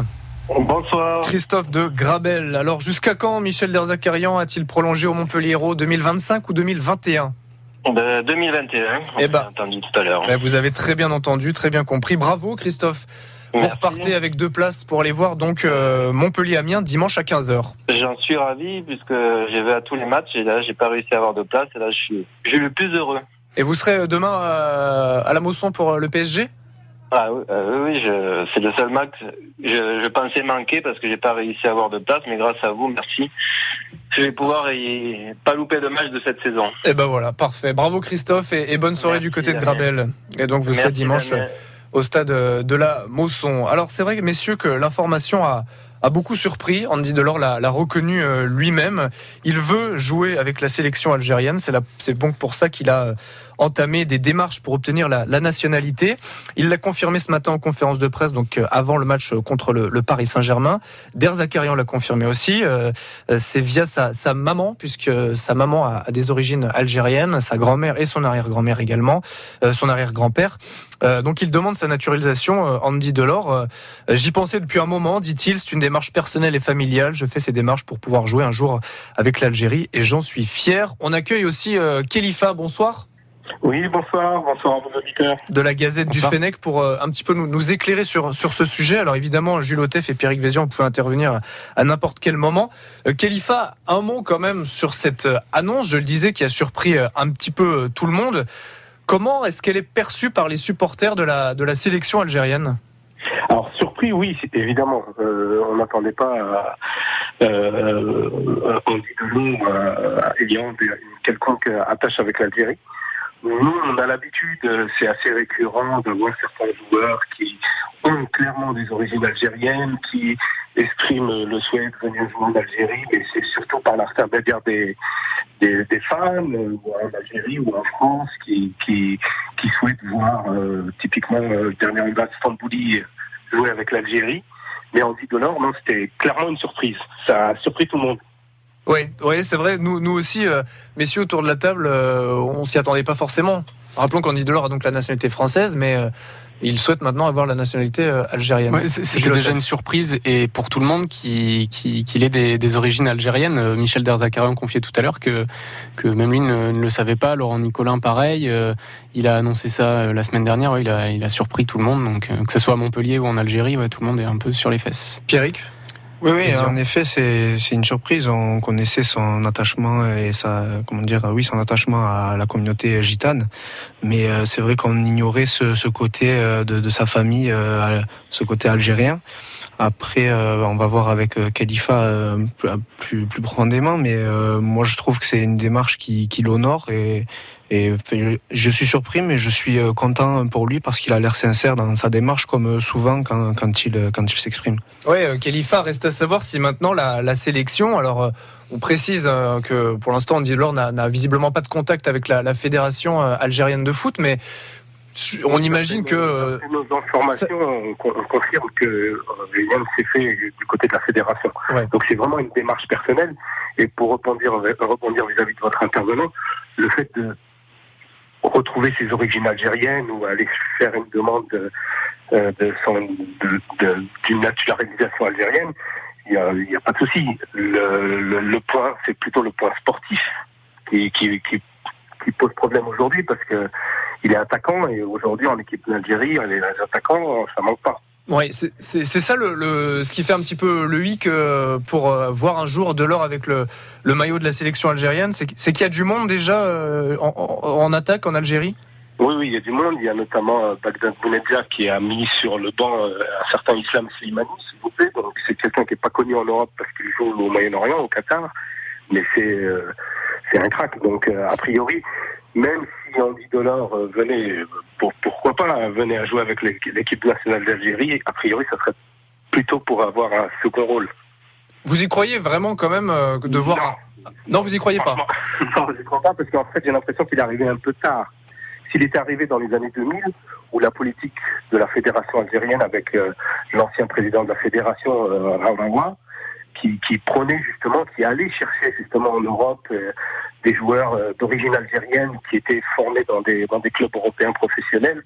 Bonsoir. Christophe de Grabel. Alors jusqu'à quand Michel Derzakarian a-t-il prolongé au Montpellier Hérault 2025 ou 2021 2021, eh ben, entendu tout à l'heure. Ben, vous avez très bien entendu, très bien compris. Bravo Christophe. Vous repartez avec deux places pour aller voir donc euh, Montpellier-Amiens dimanche à 15h. J'en suis ravi puisque j'ai vu à tous les matchs et là j'ai pas réussi à avoir de place et là je suis, je suis le plus heureux. Et vous serez demain à la Mosson pour le PSG ah oui, euh, oui c'est le seul match. Je, je, pensais manquer parce que j'ai pas réussi à avoir de place, mais grâce à vous, merci. Je vais pouvoir y, pas louper de match de cette saison. Et eh ben voilà, parfait. Bravo Christophe et, bonne soirée du côté de Grabel. Et donc vous serez dimanche au stade de la Mosson. Alors c'est vrai, messieurs, que l'information a a beaucoup surpris. Andy Delors l'a reconnu euh, lui-même. Il veut jouer avec la sélection algérienne. C'est bon pour ça qu'il a entamé des démarches pour obtenir la, nationalité. Il l'a confirmé ce matin en conférence de presse, donc euh, avant le match contre le, Paris Saint-Germain. Der Zakarian l'a confirmé aussi. Euh, c'est via sa, maman, puisque sa maman a, des origines algériennes, sa grand-mère et son arrière-grand-mère également, son arrière-grand-père. donc il demande sa naturalisation, Andy Delors. J'y pensais depuis un moment, dit-il. C'est une démarche personnelle et familiale. Je fais ces démarches pour pouvoir jouer un jour avec l'Algérie et j'en suis fier. On accueille aussi euh, Khalifa. Bonsoir. Oui, bonsoir, bonsoir à vos auditeurs. De la Gazette du Fennec pour euh, un petit peu nous, nous, éclairer sur, sur ce sujet. Alors évidemment, Jules Otef et Pierrick Vézian, pouvez intervenir à, n'importe quel moment. Euh, Khalifa, un mot quand même sur cette euh, annonce, je le disais, qui a surpris un petit peu tout le monde. Comment est-ce qu'elle est perçue par les supporters de la, de la sélection algérienne alors surpris, oui, évidemment. Euh, on n'attendait pas euh, Andy Delon euh, ayant une quelconque attache avec l'Algérie. Nous, on a l'habitude, c'est assez récurrent de voir certains joueurs qui ont clairement des origines algériennes, qui expriment le souhait de venir jouer en Algérie, mais c'est surtout par l'intermédiaire des, des, des, fans, ou en Algérie ou en France, qui, qui, qui souhaitent voir typiquement le dernier de Stambouli jouer avec l'Algérie. Mais en dit de non, c'était clairement une surprise. Ça a surpris tout le monde. Oui, oui c'est vrai. Nous, nous aussi, euh, messieurs autour de la table, euh, on s'y attendait pas forcément. Rappelons qu'Andy Delors a donc la nationalité française, mais euh, il souhaite maintenant avoir la nationalité euh, algérienne. Ouais, C'était déjà une surprise et pour tout le monde qu'il qui, ait des, origines algériennes. Euh, Michel Derzakarian confiait tout à l'heure que, que même lui ne, le savait pas. Laurent Nicolin, pareil. Euh, il a annoncé ça la semaine dernière. il, a, il a surpris tout le monde. Donc, que ce soit à Montpellier ou en Algérie, tout le monde est un peu sur les fesses. Pierrick? Oui, oui, en effet, c'est une surprise. On connaissait son attachement et sa, comment dire, oui, son attachement à la communauté gitane, mais euh, c'est vrai qu'on ignorait ce, ce côté euh, de, de, sa famille, euh, ce côté algérien. Après, on va voir avec Khalifa plus, plus profondément, mais moi je trouve que c'est une démarche qui, qui l'honore et, et je suis surpris, mais je suis euh, content pour lui parce qu'il a l'air sincère dans sa démarche, comme euh, souvent quand, quand il, quand il s'exprime. Oui, euh, Khalifa, reste à savoir si maintenant la, la sélection, alors on précise que pour l'instant, Andy Delors n'a visiblement pas de contact avec la, la fédération algérienne de foot, mais on imagine que. Nos informations, on, confirme que ne s'est fait du côté de la fédération. Donc c'est vraiment une démarche personnelle. Et pour rebondir vis-à-vis -vis de votre intervenant, le fait de retrouver ses origines algériennes ou aller faire une demande de, euh, d'une naturalisation algérienne, il n'y a, a, pas de souci. Le, le, point, c'est plutôt le point sportif qui, qui, qui, qui pose problème aujourd'hui parce que il est attaquant et aujourd'hui en équipe d'Algérie, les attaquants, ça manque pas. Oui, c'est ça le, ce qui fait un petit peu le hic euh, pour euh, voir un jour de l'or avec le, le, maillot de la sélection algérienne. C'est qu'il y a du monde déjà euh, en, attaque en Algérie? Oui, oui, il y a du monde. Il y a notamment Bagdad Bounedja qui a mis sur le banc un certain Islam Slimani, s'il vous plaît. Donc c'est quelqu'un qui n'est pas connu en Europe parce qu'il joue au Moyen-Orient, au Qatar. Mais c'est un crack. Donc a priori, même si Andy Dollar euh, venait, pour, pourquoi pas, venait à jouer avec l'équipe nationale d'Algérie, a priori, ça serait plutôt pour avoir un second rôle. Vous y croyez vraiment quand même euh, de voir non. vous y croyez pas Non, je n'y crois pas parce qu'en fait, j'ai l'impression qu'il est arrivé un peu tard. S'il était arrivé dans les années 2000, où la politique de la fédération algérienne avec euh, l'ancien président de la fédération, euh, qui, qui prônait justement, qui allait chercher justement en Europe euh, des joueurs euh, d'origine algérienne qui étaient formés dans des, dans des clubs européens professionnels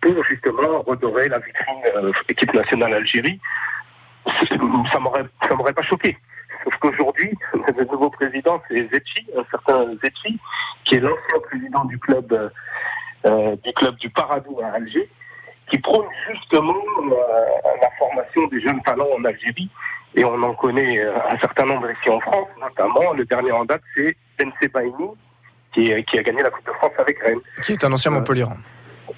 pour justement redorer la vitrine euh, équipe nationale Algérie, ça m'aurait m'aurait pas choqué. Sauf qu'aujourd'hui, le nouveau président, c'est Zetchi, un certain Zetchi, qui est l'ancien président du club du club du Paradou à Alger, qui prône justement la formation des jeunes talents en Algérie. Et on en connaît euh, un certain nombre ici en France, notamment le dernier en date, c'est Bensé Baini, qui, est- qui a gagné la Coupe de France avec Rennes, Qui est un ancien Montpellier.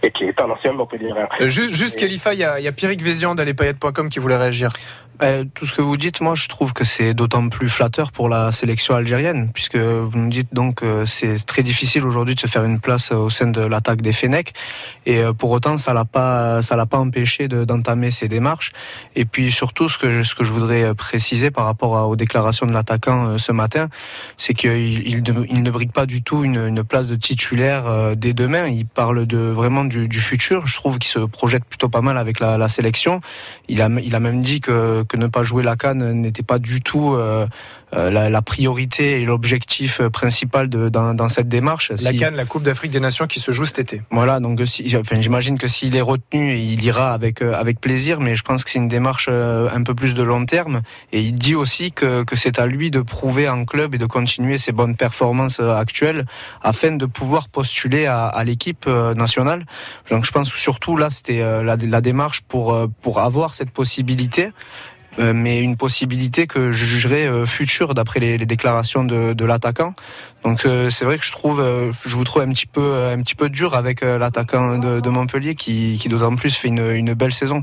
et qui est un ancien Montpellier. Euh, juste, juste Khalifa, il y a, a Pierrick Vézian d'Allepayette.com qui voulait réagir. Euh, tout ce que vous dites, moi, je trouve que c'est d'autant plus flatteur pour la sélection algérienne, puisque vous nous dites donc que c'est très difficile aujourd'hui de se faire une place au sein de l'attaque des Fennecs, et euh, pour autant, ça l'a pas, ça l'a pas empêché de- d'entamer ces démarches. Et puis surtout, ce que je, ce que je voudrais euh, préciser par rapport aux déclarations de l'attaquant euh, ce matin, c'est qu'il il, de- il ne brigue pas du tout une, place de titulaire dès demain. Il parle de vraiment du, du futur. Je trouve qu'il se projette plutôt pas mal avec la, la sélection. Il a, il a même dit que, que ne pas jouer la canne n'était pas du tout euh, euh, la, la priorité et l'objectif euh, principal de, dans, dans cette démarche. La Si- Cannes, la Coupe d'Afrique des Nations qui se joue cet été. voilà, donc si, enfin, j'imagine que s'il est retenu, il ira avec avec plaisir, mais je pense que c'est une démarche un peu plus de long terme. Et il dit aussi que, que c'est à lui de prouver en club et de continuer ses bonnes performances actuelles afin de pouvoir postuler à, à l'équipe nationale. Donc je pense que surtout là, c'était la, la démarche pour pour avoir cette possibilité. Euh, mais une possibilité que je jugerais euh, future d'après les, les déclarations de, de l'attaquant. Donc euh, c'est vrai que je trouve, euh, je vous trouve un petit peu, un petit peu dur avec l'attaquant de, de Montpellier qui, qui d'autant plus fait une, une belle saison.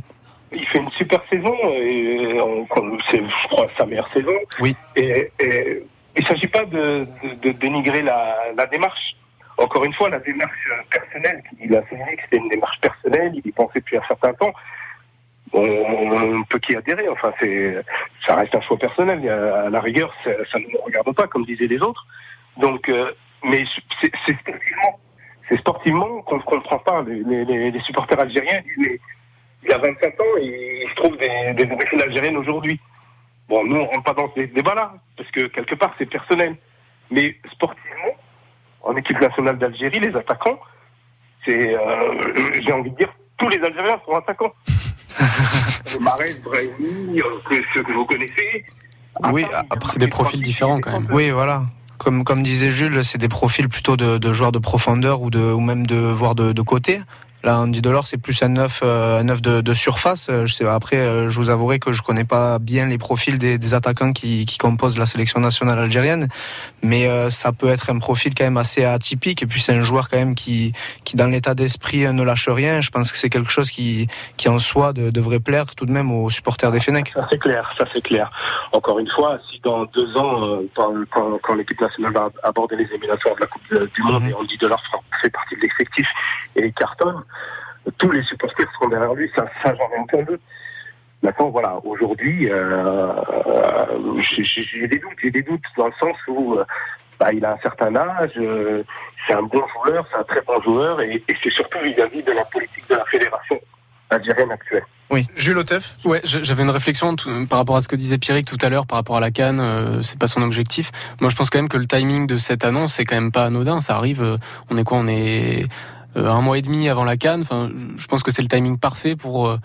Il fait une super saison, et on- c'est, je crois, sa meilleure saison. Oui. Et, et il ne s'agit pas de, de- de dénigrer la, la démarche. Encore une fois, la démarche personnelle, il a souligné que c'était une démarche personnelle, il y pensait depuis un certain temps. On, on peut qu'y adhérer, enfin, c'est, ça reste un choix personnel. Il y À la rigueur, ça, ne nous regarde pas, comme disaient les autres. Donc, euh, mais c'est, sportivement, c'est sportivement qu'on ne comprend pas. Les, supporters algériens disent, il a 25 ans et il se trouve des, des origines algériennes aujourd'hui. Bon, nous, on rentre pas dans ces débats-là, parce que quelque part, c'est personnel. Mais sportivement, en équipe nationale d'Algérie, les attaquants, c'est, euh, j'ai envie de dire, tous les Algériens sont attaquants. Marais, Brahimi, ceux que vous connaissez. Oui, C'est des profils différents quand même. Oui, voilà. Comme, comme disait Jules, c'est des profils plutôt de, de joueurs de profondeur ou, de, ou même de voire de, de côté. Là, Andy Delors, c'est plus un neuf, euh, un neuf de, de surface. Euh, Je sais, après, euh, je vous avouerai que je connais pas bien les profils des, des attaquants qui, qui composent la sélection nationale algérienne, mais euh, ça peut être un profil quand même assez atypique. Et puis c'est un joueur quand même qui, qui dans l'état d'esprit, ne lâche rien. Je pense que c'est quelque chose qui, qui en soi de- devrait plaire tout de même aux supporters des Fennecs. Ça c'est clair, ça c'est clair. Encore une fois, si dans deux ans, quand, quand- quand l'équipe nationale va aborder les éliminatoires de la Coupe du Monde et Andy Delors fait partie de l'effectif et il cartonne, tous les supporters seront derrière lui, ça, ça j'en ai aucun doute. Maintenant, voilà, aujourd'hui, euh, euh, j'ai des doutes, j'ai des doutes dans le sens où euh, bah, il a un certain âge, euh, c'est un bon joueur, c'est un très bon joueur, et, et c'est surtout vis-à-vis de la politique de la fédération algérienne actuelle. Oui. Jules Otef Ouais, j'avais une réflexion tout- par rapport à ce que disait Pierrick tout à l'heure par rapport à la Cannes. euh, c'est pas son objectif. Moi, je pense quand même que le timing de cette annonce c'est quand même pas anodin. Ça arrive. euh, on est quoi On est un mois et demi avant la Cannes. Enfin, je pense que c'est le timing parfait pour euh,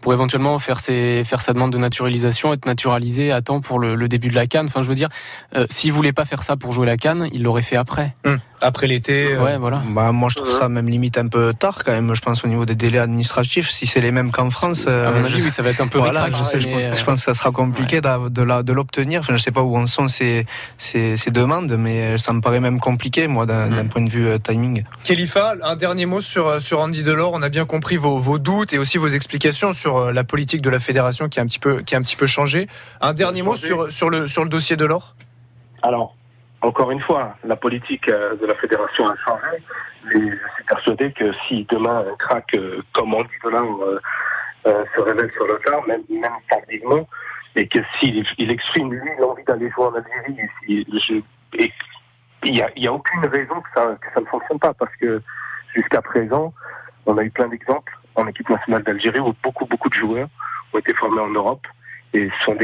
pour éventuellement faire ses faire sa demande de naturalisation, être naturalisé à temps pour le, le début de la Cannes. Enfin, je veux dire, euh, s'il voulait pas faire ça pour jouer la Cannes, il l'aurait fait après. Après l'été. Ouais, voilà. Bah, moi, je trouve ça même limite un peu tard quand même. Je pense au niveau des délais administratifs, si c'est les mêmes qu'en France. À mon euh, avis, je- oui, ça va être un peu Voilà, je, sais, je, mais, pense- je euh, pense que ça sera compliqué de, la- de l'obtenir. Enfin, je sais pas où en sont ces, ces, ces demandes, mais ça me paraît même compliqué, moi, d'un d'un point de vue euh, timing. Khalifa, un dernier mot sur, euh, sur Andy Delors. On a bien compris vos, vos doutes et aussi vos explications sur euh, la politique de la fédération qui a un petit peu, qui a un petit peu changé. Un dernier mot sur, sur, le, sur le dossier Delors Alors, encore une fois, la politique euh, de la fédération a changé, mais je suis persuadé que si demain un crack comme Andy Delors euh, euh, se révèle sur le tard, même, même tardivement, et que s'il il exprime lui l'envie d'aller jouer en Algérie, et si- je- et il n'y a aucune raison que ça, que ça ne fonctionne pas parce que jusqu'à présent, on a eu plein d'exemples en équipe nationale d'Algérie où beaucoup, beaucoup de joueurs ont été formés en Europe et sont,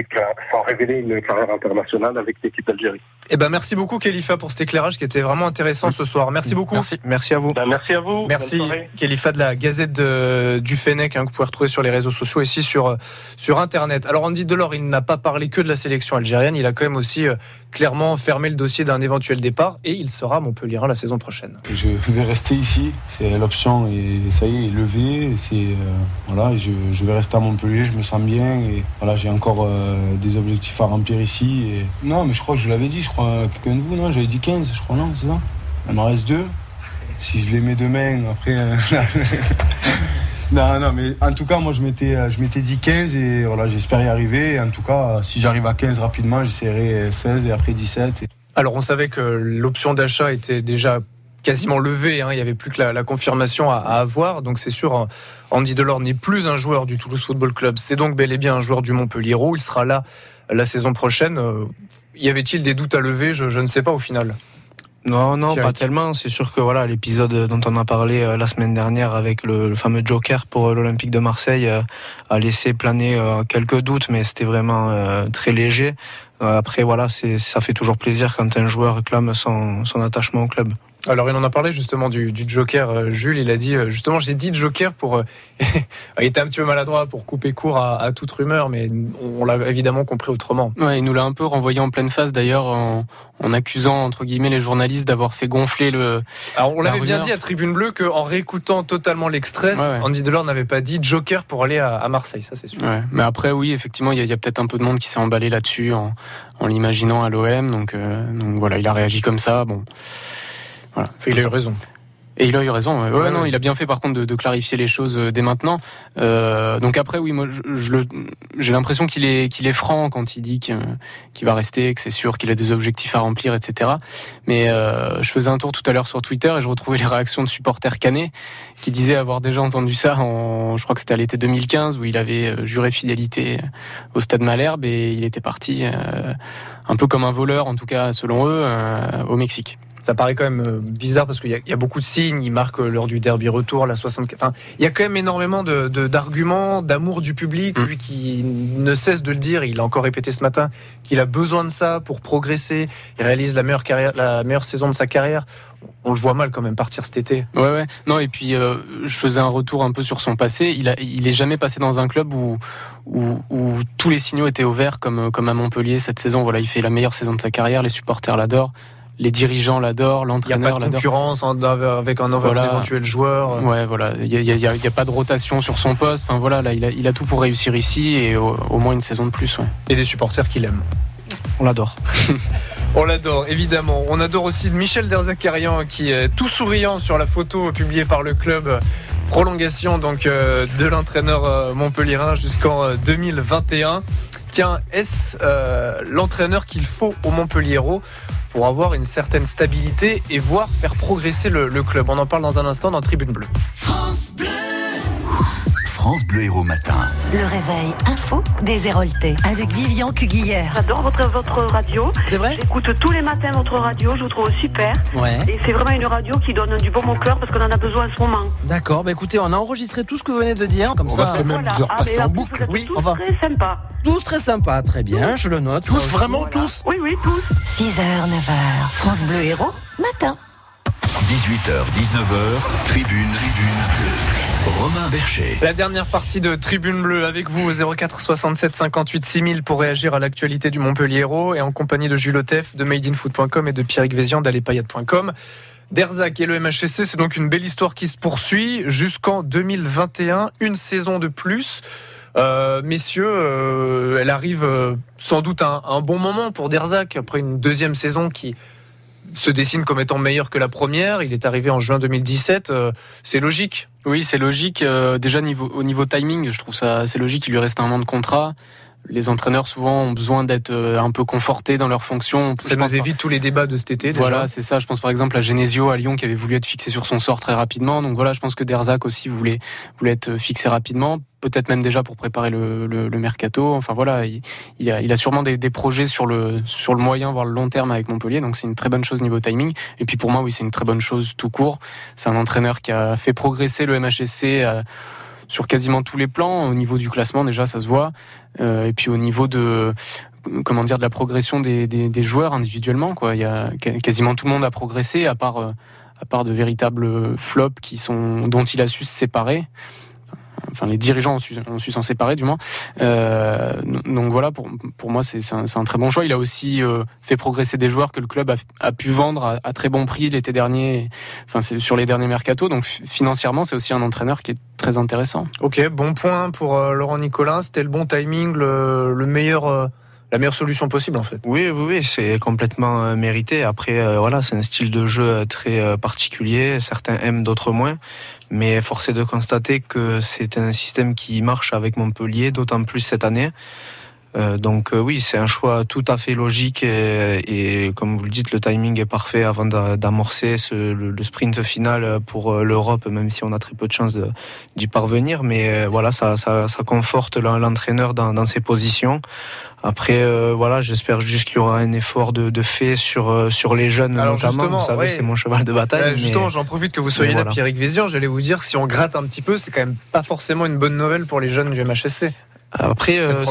sont révélés une carrière internationale avec l'équipe d'Algérie. Eh ben, merci beaucoup, Khalifa, pour cet éclairage qui était vraiment intéressant ce soir. Merci beaucoup. Merci. Merci à vous. Ben, merci à vous. Merci. Khalifa de la Gazette de- du Fennec, hein, que vous pouvez retrouver sur les réseaux sociaux, ici sur, sur Internet. Alors, Andy Delors, il n'a pas parlé que de la sélection algérienne, il a quand même aussi euh, clairement fermé le dossier d'un éventuel départ et il sera Montpellier la saison prochaine. Je vais rester ici, c'est l'option et ça y est, levée. C'est euh, voilà, je, vais rester à Montpellier, je me sens bien et voilà, j'ai encore euh, des objectifs à remplir ici. Non, mais je crois que je l'avais dit, je crois quelqu'un de vous, non J'avais dit 15, je crois, non, c'est ça? Il m'en reste deux. Si je les mets demain, après. euh, non, non, mais en tout cas, moi je m'étais, euh, je m'étais dit 15 et voilà, j'espère y arriver. En tout cas, si j'arrive à 15 rapidement, j'essaierai 16 et après 17. Et... Alors, on savait que l'option d'achat était déjà quasiment levée, hein, il n'y avait plus que la, confirmation à, avoir, donc c'est sûr, hein, Andy Delors n'est plus un joueur du Toulouse Football Club, c'est donc bel et bien un joueur du Montpellier, il sera là la saison prochaine. Euh, y avait-il des doutes à lever? Je ne sais pas au final. Non, non, pas tellement. C'est sûr que voilà, l'épisode dont on a parlé euh, la semaine dernière avec le, le fameux Joker pour euh, l'Olympique de Marseille euh, a laissé planer quelques doutes, mais c'était vraiment très léger. Après, voilà, ça fait toujours plaisir quand un joueur réclame son, son attachement au club. Alors, il en a parlé justement du, du Joker. euh, Jules, il a dit euh, justement, j'ai dit Joker pour. euh, il était un petit peu maladroit pour couper court à, à toute rumeur, mais on, on l'a évidemment compris autrement. Ouais, il nous l'a un peu renvoyé en pleine face d'ailleurs en, en accusant entre guillemets les journalistes d'avoir fait gonfler le. Alors, on La l'avait bien rumeur. dit à Tribune Bleue qu'en réécoutant totalement l'extrait, Ouais, ouais. Andy Delors n'avait pas dit Joker pour aller à, à Marseille, ça c'est sûr. Ouais. Mais après, oui, effectivement, il y a, peut-être un peu de monde qui s'est emballé là-dessus en, en l'imaginant à l'OM. Donc, euh, donc voilà, il a réagi comme ça. Bon, voilà. c'est Il a eu raison. Et il a eu raison. ouais. Non, ouais. il a bien fait par contre de, de clarifier les choses euh, dès maintenant. Euh, donc après, oui, moi, je, j'ai l'impression qu'il est qu'il est franc quand il dit qu'il va rester, que c'est sûr qu'il a des objectifs à remplir, etc. Mais euh, je faisais un tour tout à l'heure sur Twitter et je retrouvais les réactions de supporters canets qui disaient avoir déjà entendu ça en, je crois que c'était à l'été 2015 où il avait euh, juré fidélité au Stade Malherbe et il était parti euh, un peu comme un voleur, en tout cas selon eux, euh, au Mexique. Ça paraît quand même euh, bizarre parce qu'il y, a- il y a beaucoup de signes. Il marque euh, lors du derby retour, la 64. Enfin, il y a quand même énormément de- de- d'arguments, d'amour du public. Mm. Lui qui ne cesse de le dire, il a encore répété ce matin qu'il a besoin de ça pour progresser. Il réalise la meilleure carrière, la meilleure saison de sa carrière. On le voit mal quand même partir cet été. Ouais, ouais. Non, et puis euh, je faisais un retour un peu sur son passé. Il, a, il est jamais passé dans un club où, où, où tous les signaux étaient au vert, comme, comme à Montpellier cette saison. Voilà, il fait la meilleure saison de sa carrière. Les supporters l'adorent, les dirigeants l'adorent, Il n'y a l'entraîneur pas de l'adore. concurrence en- avec un Voilà. éventuel joueur. Ouais, voilà. Il y a, il y a- il y a pas de rotation sur son poste. Enfin voilà, là, il a, il a tout pour réussir ici et au, au moins une saison de plus. Ouais. Et des supporters qui l'aiment. On l'adore. On l'adore, évidemment. On adore aussi Michel Derzakarian qui est tout souriant sur la photo publiée par le club. Prolongation donc euh, de l'entraîneur euh, montpellierin jusqu'en euh, 2021. Tiens, est-ce euh, l'entraîneur qu'il faut au Montpelliero pour avoir une certaine stabilité et voir faire progresser le, club On en parle dans un instant dans Tribune Bleue. France Bleu Héros Matin. Le réveil info des Héroltais avec Vivian Cuguillère. J'adore votre, votre radio. C'est vrai J'écoute tous les matins votre radio, je vous trouve super. Ouais. Et c'est vraiment une radio qui donne du bon au cœur parce qu'on en a besoin en ce moment. D'accord, bah écoutez, on a enregistré tout ce que vous venez de dire. Comme On ça, va se même leur Ah, passer en plus, boucle. vous êtes Oui, tous on va. très sympa. tous très sympa, très bien, je le note. Tous, aussi. vraiment Voilà. tous Oui, oui, tous. 6h, 9h, France Bleu Héros, matin. 18h, 19h, Tribune, Tribune Bleue. Romain. La dernière partie de Tribune Bleue avec vous au 04 67 58 6000 pour réagir à l'actualité du Montpelliero et en compagnie de Jules Otef de madeinfoot.com et de Pierrick Vézian d'Alepayade.com. Derzac et le MHSC, c'est donc une belle histoire qui se poursuit jusqu'en 2021, une saison de plus. Euh, messieurs, euh, elle arrive euh, sans doute un bon moment pour Derzac après une deuxième saison qui se dessine comme étant meilleure que la première. Il est arrivé en juin 2017, euh, c'est logique. Oui, c'est logique. Euh, déjà au niveau timing, je trouve ça assez logique. Il lui reste un an de contrat. Les entraîneurs souvent ont besoin d'être un peu confortés dans leurs fonctions. Ça nous évite tous les débats de cet été. Voilà, c'est ça. Je pense par exemple à Genesio à Lyon qui avait voulu être fixé sur son sort très rapidement. Donc voilà, je pense que Derzac aussi voulait, voulait être fixé rapidement peut-être même déjà pour préparer le, le, le mercato. Enfin voilà, il, il, a, il a sûrement des, des, projets sur le, sur le moyen, voire le long terme avec Montpellier, donc c'est une très bonne chose niveau timing. Et puis pour moi, oui, c'est une très bonne chose tout court. C'est un entraîneur qui a fait progresser le MHSC. Euh, sur quasiment tous les plans, au niveau du classement déjà ça se voit, euh, et puis au niveau de comment dire de la progression des, des, des, joueurs individuellement quoi. Il y a quasiment tout le monde a progressé à part euh, à part de véritables flops qui sont dont il a su se séparer enfin les dirigeants ont su, ont su s'en séparer du moins. Euh, donc voilà, pour, pour moi c'est un, un, très bon choix. Il a aussi euh, fait progresser des joueurs que le club a, a pu vendre à, à, très bon prix l'été dernier, enfin sur les derniers mercatos. Donc financièrement c'est aussi un entraîneur qui est très intéressant. Ok, bon point pour euh, Laurent Nicolas. C'était le bon timing, le, le meilleur euh, la meilleure solution possible en fait. Oui, oui, oui c'est complètement euh, mérité. Après, euh, voilà, c'est un style de jeu très euh, particulier. Certains aiment, d'autres moins. Mais force est de constater que c'est un système qui marche avec Montpellier, d'autant plus cette année. Euh, donc euh, oui, c'est un choix tout à fait logique et, et, comme vous le dites, le timing est parfait avant d'amorcer le, le, sprint final pour l'Europe, même si on a très peu de chances d'y parvenir. Mais euh, voilà, ça, ça, ça conforte l'entraîneur dans, dans, ses positions. Après, euh, voilà, j'espère juste qu'il y aura un effort de, de fait sur euh, sur les jeunes Alors notamment. Vous savez, ouais. c'est mon cheval de bataille. Justement, j'en profite que vous soyez là, Pierrick Vision. J'allais vous dire, si on gratte un petit peu, c'est quand même pas forcément une bonne nouvelle pour les jeunes du MHSC. Après, euh,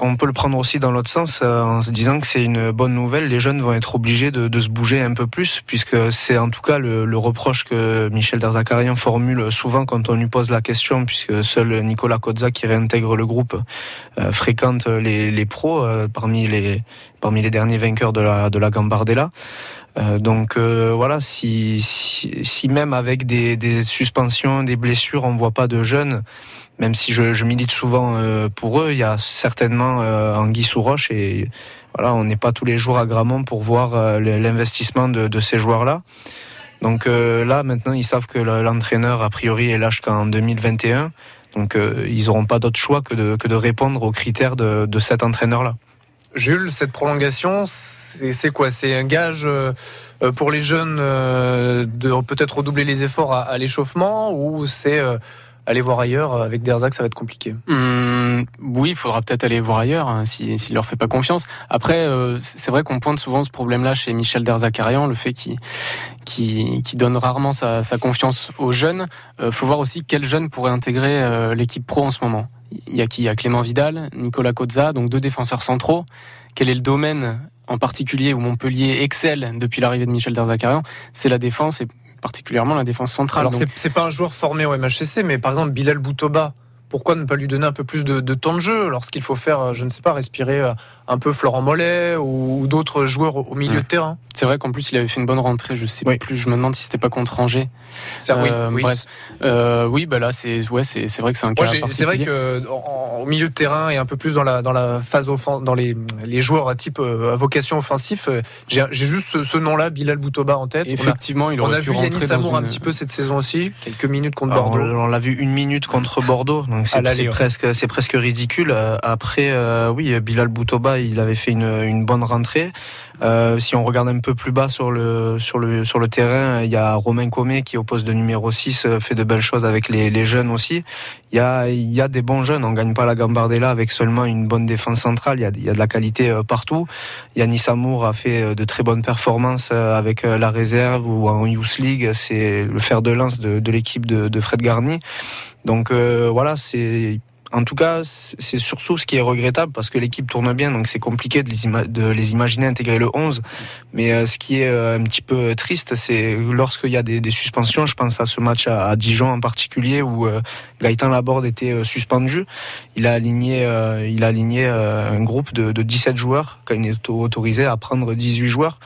on peut le prendre aussi dans l'autre sens euh, en se disant que c'est une bonne nouvelle. Les jeunes vont être obligés de, de se bouger un peu plus, puisque c'est en tout cas le, le, reproche que Michel Derzakarian formule souvent quand on lui pose la question, puisque seul Nicolas Kozza qui réintègre le groupe euh, fréquente les, les pros euh, parmi les parmi les derniers vainqueurs de la de la Gambardella. Euh, donc euh, voilà, si, si, si, même avec des, des, suspensions, des blessures, on voit pas de jeunes, même si je, je milite souvent euh, pour eux, il y a certainement euh, Anguille sous roche et voilà, on n'est pas tous les jours à Gramont pour voir euh, l'investissement de, de, ces joueurs-là. Donc euh, là, maintenant, ils savent que l'entraîneur, a priori, est là jusqu'en 2021. Donc ils n'auront pas d'autre choix que de, que de répondre aux critères de, de cet entraîneur-là. Jules, cette prolongation, c'est quoi? C'est un gage euh, pour les jeunes euh, de peut-être redoubler les efforts à, l'échauffement ou c'est euh, aller voir ailleurs avec Derzac, ça va être compliqué? Mmh, Oui, il faudra peut-être aller voir ailleurs hein, s'il si, si leur fait pas confiance. Après, c'est vrai qu'on pointe souvent ce problème-là chez Michel Derzakarian, le fait qu'il qui, donne rarement sa, sa, confiance aux jeunes. Il faut voir aussi quels jeunes pourraient intégrer l'équipe pro en ce moment. Il y a qui? Il y a Clément Vidal, Nicolas Kozza, donc deux défenseurs centraux. Quel est le domaine en particulier où Montpellier excelle depuis l'arrivée de Michel Derzakarian? C'est la défense et particulièrement la défense centrale. Alors donc... c'est pas un joueur formé au MHCC, mais par exemple Bilal Boutoba, pourquoi ne pas lui donner un peu plus de, de temps de jeu lorsqu'il faut faire, je ne sais pas, respirer un peu Florent Mollet ou, d'autres joueurs au milieu de terrain C'est vrai qu'en plus il avait fait une bonne rentrée, je sais oui. plus, je me demande si c'était pas contre Angers. Ça, oui, euh, oui. Bref, euh, oui, bah là c'est ouais, c'est vrai que c'est un cas C'est vrai que en, au milieu de terrain et un peu plus dans la dans la phase offense, dans les les joueurs à type euh, à vocation offensif, j'ai juste ce, ce nom-là, Bilal Boutoba en tête. Effectivement, on a, il aurait on a pu vu Yannis Samour une... un petit peu cette saison aussi, quelques minutes contre Alors, Bordeaux. On, on l'a vu une minute contre Bordeaux, donc c'est presque c'est presque ridicule. Après, euh, oui, Bilal Boutoba, il avait fait une, bonne rentrée. Euh, si on regarde un peu plus bas sur le, terrain, il y a Romain Comé qui, au poste de numéro 6, fait de belles choses avec les, jeunes aussi. Il y, a, des bons jeunes. On gagne pas la Gambardella avec seulement une bonne défense centrale. Il y a, de la qualité partout. Yannis Amour a fait de très bonnes performances avec la réserve ou en Youth League. C'est le fer de lance de, l'équipe de, Fred Garni. Donc euh, voilà, c'est en tout cas, c'est surtout ce qui est regrettable parce que l'équipe tourne bien, donc c'est compliqué de les, imaginer intégrer le 11. Mais euh, ce qui est euh, un petit peu triste, c'est lorsqu'il y a des, suspensions. Je pense à ce match à, Dijon en particulier où euh, Gaëtan Laborde était euh, suspendu. Il a aligné, a aligné un groupe de, de 17 joueurs quand il est autorisé à prendre 18 joueurs.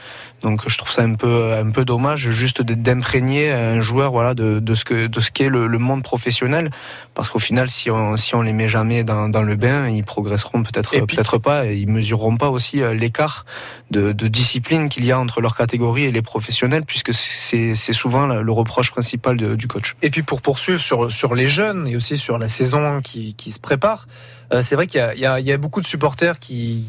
Donc je trouve ça un peu, un peu dommage juste d'imprégner un joueur voilà, de, de ce que de ce qu'est le, le, monde professionnel. Parce qu'au final, si on, si on les met jamais dans, dans le bain, ils progresseront peut-être peut-être pas et ils mesureront pas aussi euh, l'écart de, de, discipline qu'il y a entre leur catégorie et les professionnels, puisque c'est souvent le reproche principal de, du coach. Et puis pour poursuivre sur, sur les jeunes et aussi sur la saison qui, qui se prépare, euh, c'est vrai qu'il y, y, y a beaucoup de supporters qui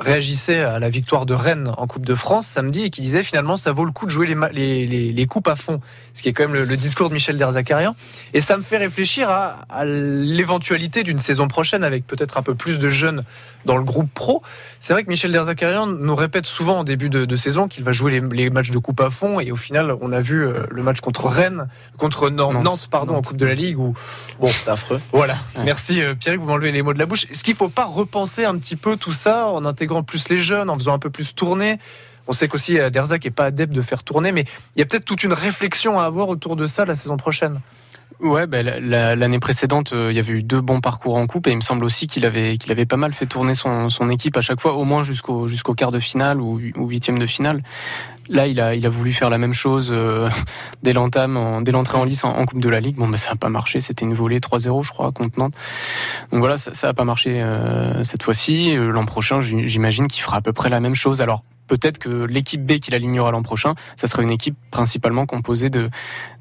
réagissait à la victoire de Rennes en Coupe de France samedi et qui disait finalement ça vaut le coup de jouer les, les, les, coupes à fond, ce qui est quand même le, discours de Michel Derzakarian. Et ça me fait réfléchir à l'éventualité d'une saison prochaine avec peut-être un peu plus de jeunes dans le groupe pro. C'est vrai que Michel Derzakarian nous répète souvent en début de, de saison qu'il va jouer les, les, matchs de coupe à fond et au final on a vu euh, le match contre Rennes, contre Nantes, Nantes pardon, en Coupe de la Ligue où bon c'est affreux. Voilà. Ouais. Merci euh, Pierre, vous m'enlevez les mots de la bouche. Est-ce qu'il faut pas repenser un petit peu tout ça en intégrant plus les jeunes, en faisant un peu plus tourner? On sait qu'aussi euh, Derzac n'est pas adepte de faire tourner, mais il y a peut-être toute une réflexion à avoir autour de ça la saison prochaine. Ouais, ben, l'année précédente, euh, il y avait eu deux bons parcours en coupe et il me semble aussi qu'il avait, qu'il avait pas mal fait tourner son, son équipe à chaque fois, au moins jusqu'au jusqu'au quart de finale ou, ou huitième de finale. Là, il a, il a voulu faire la même chose euh, dès l'entame, dès l'entrée en lice en, en, Coupe de la Ligue. Bon, ben, ça n'a pas marché. C'était une volée 3-0, je crois, contre Nantes. Donc voilà, ça n'a pas marché euh, cette fois-ci. Euh, L'an prochain, j'imagine qu'il fera à peu près la même chose. Alors, peut-être que l'équipe B qu'il alignera l'an prochain, ça sera une équipe principalement composée de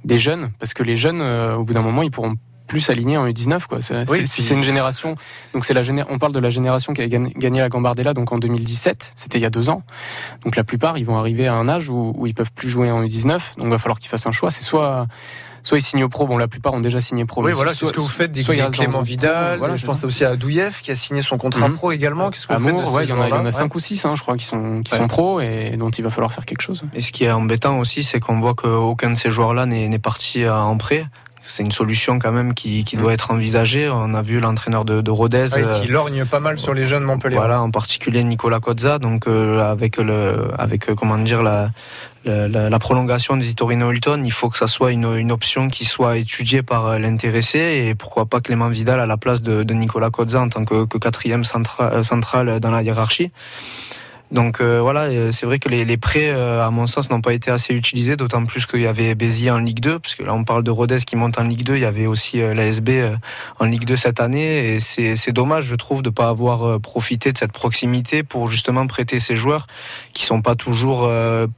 des jeunes, parce que les jeunes, euh, au bout d'un moment, ils pourront plus aligner en U19 quoi. C'est oui, c'est une génération. Donc c'est la géné on parle de la génération qui a gagné la Gambardella donc en 2017, c'était il y a deux ans. Donc la plupart ils vont arriver à un âge où, où ils peuvent plus jouer en U19, donc il va falloir qu'ils fassent un choix. C'est soit soit ils signent pro. Bon, la plupart ont déjà signé pro. Oui, voilà. Qu'est-ce que vous faites des Clément Vidal voilà, Je pense aussi à Douyev qui a signé son contrat mm -hmm. pro également. Qu'est-ce que vous Amour, faites ouais, Il y en a, il y en a 5 ou 6, hein, je crois, qui sont, qui ouais. sont pros et dont il va falloir faire quelque chose. Et ce qui est embêtant aussi, c'est qu'on voit qu'aucun de ces joueurs-là n'est parti en prêt c'est une solution quand même qui, qui, doit être envisagée. On a vu l'entraîneur de, de, Rodez ouais, qui lorgne pas mal sur les jeunes Montpellier. Voilà, en particulier Nicolas Cozza. Donc euh, avec le, avec comment dire la, la, la prolongation des Torino Hilton, il faut que ça soit une, une option qui soit étudiée par l'intéressé et pourquoi pas Clément Vidal à la place de, de Nicolas Cozza en tant que, que quatrième centra, central dans la hiérarchie. Donc euh, voilà, c'est vrai que les, les prêts, euh, à mon sens, n'ont pas été assez utilisés, d'autant plus qu'il y avait Béziers en Ligue 2, parce que là on parle de Rodez qui monte en Ligue 2, il y avait aussi euh, l'ASB en Ligue 2 cette année, et c'est dommage, je trouve, de ne pas avoir profité de cette proximité pour justement prêter ces joueurs qui sont pas toujours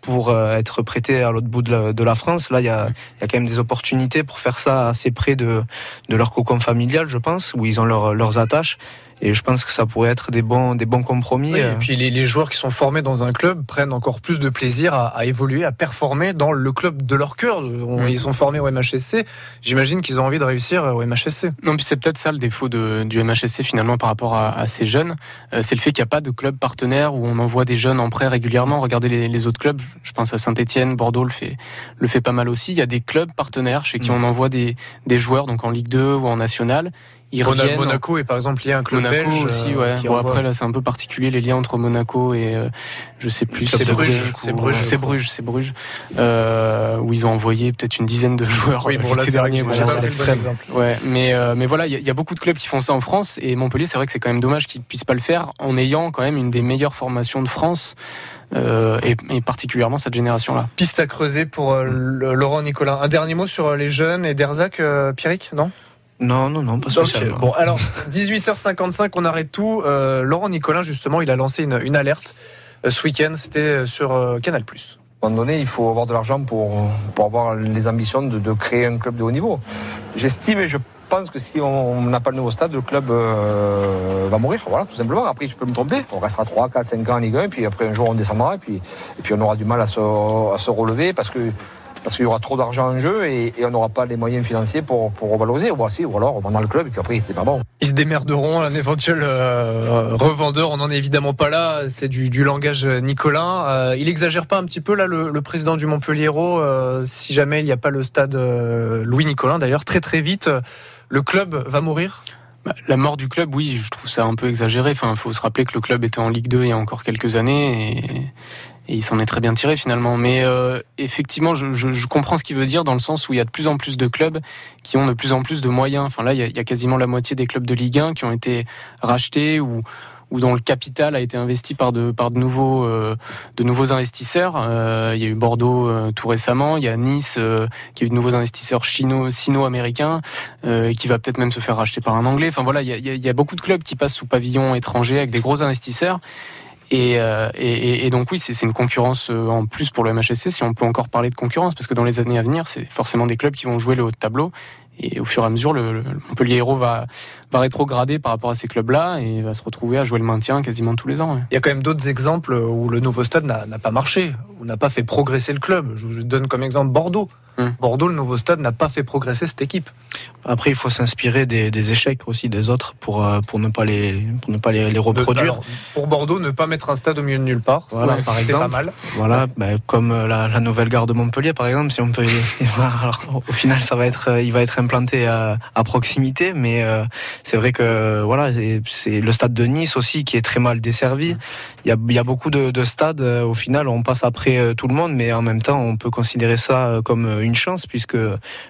pour être prêtés à l'autre bout de la, de la, France. Là, il y, a, y a quand même des opportunités pour faire ça assez près de, de leur cocon familial, je pense, où ils ont leur, leurs attaches. Et je pense que ça pourrait être des bons, des bons compromis. Oui, et puis les, les, joueurs qui sont formés dans un club prennent encore plus de plaisir à, à évoluer, à performer dans le club de leur cœur. On, mmh. Ils sont formés au MHSC. J'imagine qu'ils ont envie de réussir au MHSC. Non, puis c'est peut-être ça le défaut de, du MHSC finalement par rapport à, à ces jeunes. Euh, c'est le fait qu'il n'y a pas de club partenaire où on envoie des jeunes en prêt régulièrement. Regardez les, les autres clubs. Je pense à Saint-Etienne, Bordeaux le fait, le fait pas mal aussi. Il y a des clubs partenaires chez qui mmh. on envoie des, des joueurs donc en Ligue 2 ou en National ils reviennent. Monaco est par exemple lié à un club Monaco belge aussi, ouais. Bon, après là, c'est un peu particulier les liens entre Monaco et euh, je sais plus. C'est Bruges. C'est Bruges. C'est Bruges. C'est Bruges. Euh, où ils ont envoyé peut-être une dizaine de joueurs. Oui, bon là c'est dernier. Bon, c'est l'extrême. Ouais, mais euh, mais voilà, il y, y, a beaucoup de clubs qui font ça en France et Montpellier, c'est vrai que c'est quand même dommage qu'ils puissent pas le faire en ayant quand même une des meilleures formations de France. Euh, et, et, particulièrement cette génération-là. Piste à creuser pour euh, Laurent Nicolas. Un dernier mot sur les jeunes et Derzac, euh, Pierrick, non? Non, non, non, pas spécialement. Okay. Bon, alors, 18h55, on arrête tout. Euh, Laurent Nicolin, justement, il a lancé une, une alerte euh, ce week-end. C'était sur euh, Canal. À un moment donné, il faut avoir de l'argent pour, pour avoir les ambitions de, de, créer un club de haut niveau. J'estime et je pense que si on n'a pas le nouveau stade, le club euh, va mourir. Voilà, tout simplement. Après, je peux me tromper. On restera 3, 4, 5 ans en Ligue 1, et puis après, un jour, on descendra, et puis, et puis on aura du mal à se, à se relever parce que parce qu'il y aura trop d'argent en jeu et, et on n'aura pas les moyens financiers pour, pour revaloriser. Ou, aussi, ou alors on va dans le club et puis après c'est pas bon. Ils se démerderont, un éventuel euh, revendeur, on n'en est évidemment pas là, c'est du, du, langage Nicolin. Euh, il exagère pas un petit peu là le, le président du Montpellier euh, si jamais il n'y a pas le stade euh, Louis Nicolin d'ailleurs, très très vite, le club va mourir? Bah, la mort du club, oui, je trouve ça un peu exagéré. Enfin, il faut se rappeler que le club était en Ligue 2 il y a encore quelques années et, il s'en est très bien tiré finalement. Mais euh, effectivement, je, comprends ce qu'il veut dire dans le sens où il y a de plus en plus de clubs qui ont de plus en plus de moyens. Enfin là, il y a, quasiment la moitié des clubs de Ligue 1 qui ont été rachetés ou dont le capital a été investi par de, de, nouveaux, investisseurs. il y a eu Bordeaux tout récemment, il y a Nice qui a eu de nouveaux investisseurs sino-américains, qui va peut-être même se faire racheter par un Anglais. Enfin voilà, il y, a, il y a beaucoup de clubs qui passent sous pavillon étranger avec des gros investisseurs. Euh, et, donc oui, c'est une concurrence euh, en plus pour le MHSC, si on peut encore parler de concurrence, parce que dans les années à venir, c'est forcément des clubs qui vont jouer le haut tableau. Et au fur et à mesure, le, Montpellier Hérault va, va rétrograder par rapport à ces clubs-là et va se retrouver à jouer le maintien quasiment tous les ans. Il y a quand même d'autres exemples où le nouveau stade n'a pas marché, ou n'a pas fait progresser le club. Je vous donne comme exemple Bordeaux. Hum. Bordeaux, le nouveau stade, n'a pas fait progresser cette équipe. Après, il faut s'inspirer des, échecs aussi des autres pour, euh, pour ne pas les, pour ne pas les, reproduire. pour Bordeaux, ne pas mettre un stade au milieu de nulle part, voilà, par exemple. Pas mal. Voilà, bah, comme euh, la, nouvelle gare de Montpellier, par exemple, si on peut. au final, ça va être, euh, il va être implanté à, proximité, mais c'est vrai que voilà, c'est le stade de Nice aussi qui est très mal desservi. Il y a, beaucoup de, de stades. Au final, on passe après tout le monde, mais en même temps, on peut considérer ça comme une chance puisque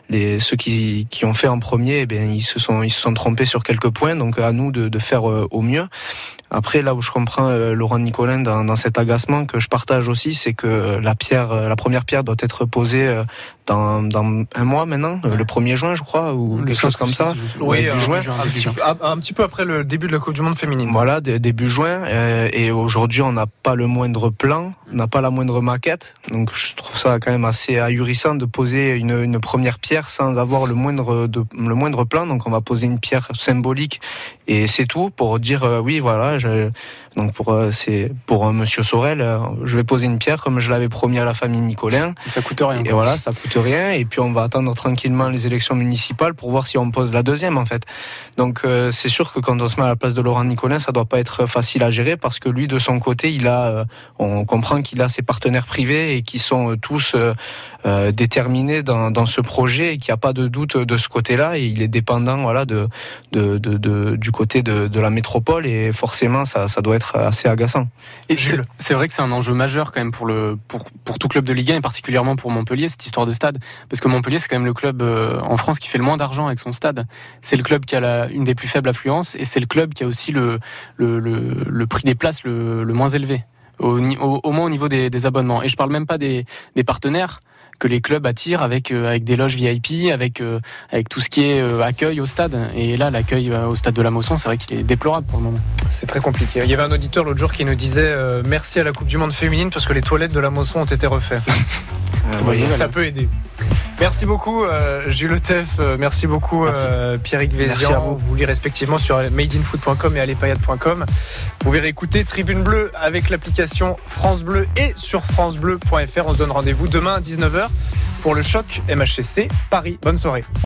les, ceux qui, qui ont fait en premier, eh bien, ils se sont ils se sont trompés sur quelques points. Donc à nous de, de faire euh, au mieux. Après, là où je comprends euh, Laurent Nicolin dans, dans, cet agacement que je partage aussi, c'est que la pierre, euh, la première pierre doit être posée euh, dans, dans un mois maintenant, le 1er juin, je crois, ou quelque chose comme ça. Oui, juin, un, petit, un, petit, peu après le début de la Coupe du Monde féminine. Voilà, début juin. et aujourd'hui, on n'a pas le moindre plan, on n'a pas la moindre maquette. Donc, je trouve ça quand même assez ahurissant de poser une, une première pierre sans avoir le moindre, de, le moindre plan. Donc, on va poser une pierre symbolique et c'est tout pour dire oui, voilà donc pour euh, c'est pour un Monsieur Sorel, euh, je vais poser une pierre comme je l'avais promis à la famille Nicolin. Ça coûte rien. Et voilà, ça coûte rien. Et puis on va attendre tranquillement les élections municipales pour voir si on pose la deuxième en fait. Donc euh, c'est sûr que quand on se met à la place de Laurent Nicolin, ça doit pas être facile à gérer parce que lui de son côté, il a, on comprend qu'il a ses partenaires privés et qui sont tous déterminés dans, dans, ce projet et qu'il n'y a pas de doute de ce côté-là et il est dépendant voilà de, de, de, du côté de, de la métropole et forcément, ça, doit être assez agaçant. Et c'est vrai que c'est un enjeu majeur quand même pour, le, pour, pour tout club de Ligue 1 et particulièrement pour Montpellier, cette histoire de stade. Parce que Montpellier, c'est quand même le club euh, en France qui fait le moins d'argent avec son stade. C'est le club qui a la, une des plus faibles affluences et c'est le club qui a aussi le, le, le, prix des places le, moins élevé. Au, au, moins au niveau des, des, abonnements. Et je parle même pas des, des partenaires que les clubs attirent avec euh, avec des loges VIP, avec euh, avec tout ce qui est euh, accueil au stade. Et là, l'accueil au stade de la Mosson, c'est vrai qu'il est déplorable pour le moment. C'est très compliqué. Il y avait un auditeur l'autre jour qui nous disait merci à la Coupe du Monde féminine parce que les toilettes de la Mosson ont été refaites. ça peut aider. Merci beaucoup Jules Tef, merci beaucoup Pierrick Vézian. Vous. vous lirez respectivement sur madeinfoot.com et alepayade.com. Vous pouvez écouter Tribune Bleue avec l'application France Bleu et sur francebleu.fr. On se donne rendez-vous demain à 19h pour le choc MHSC Paris. Bonne soirée.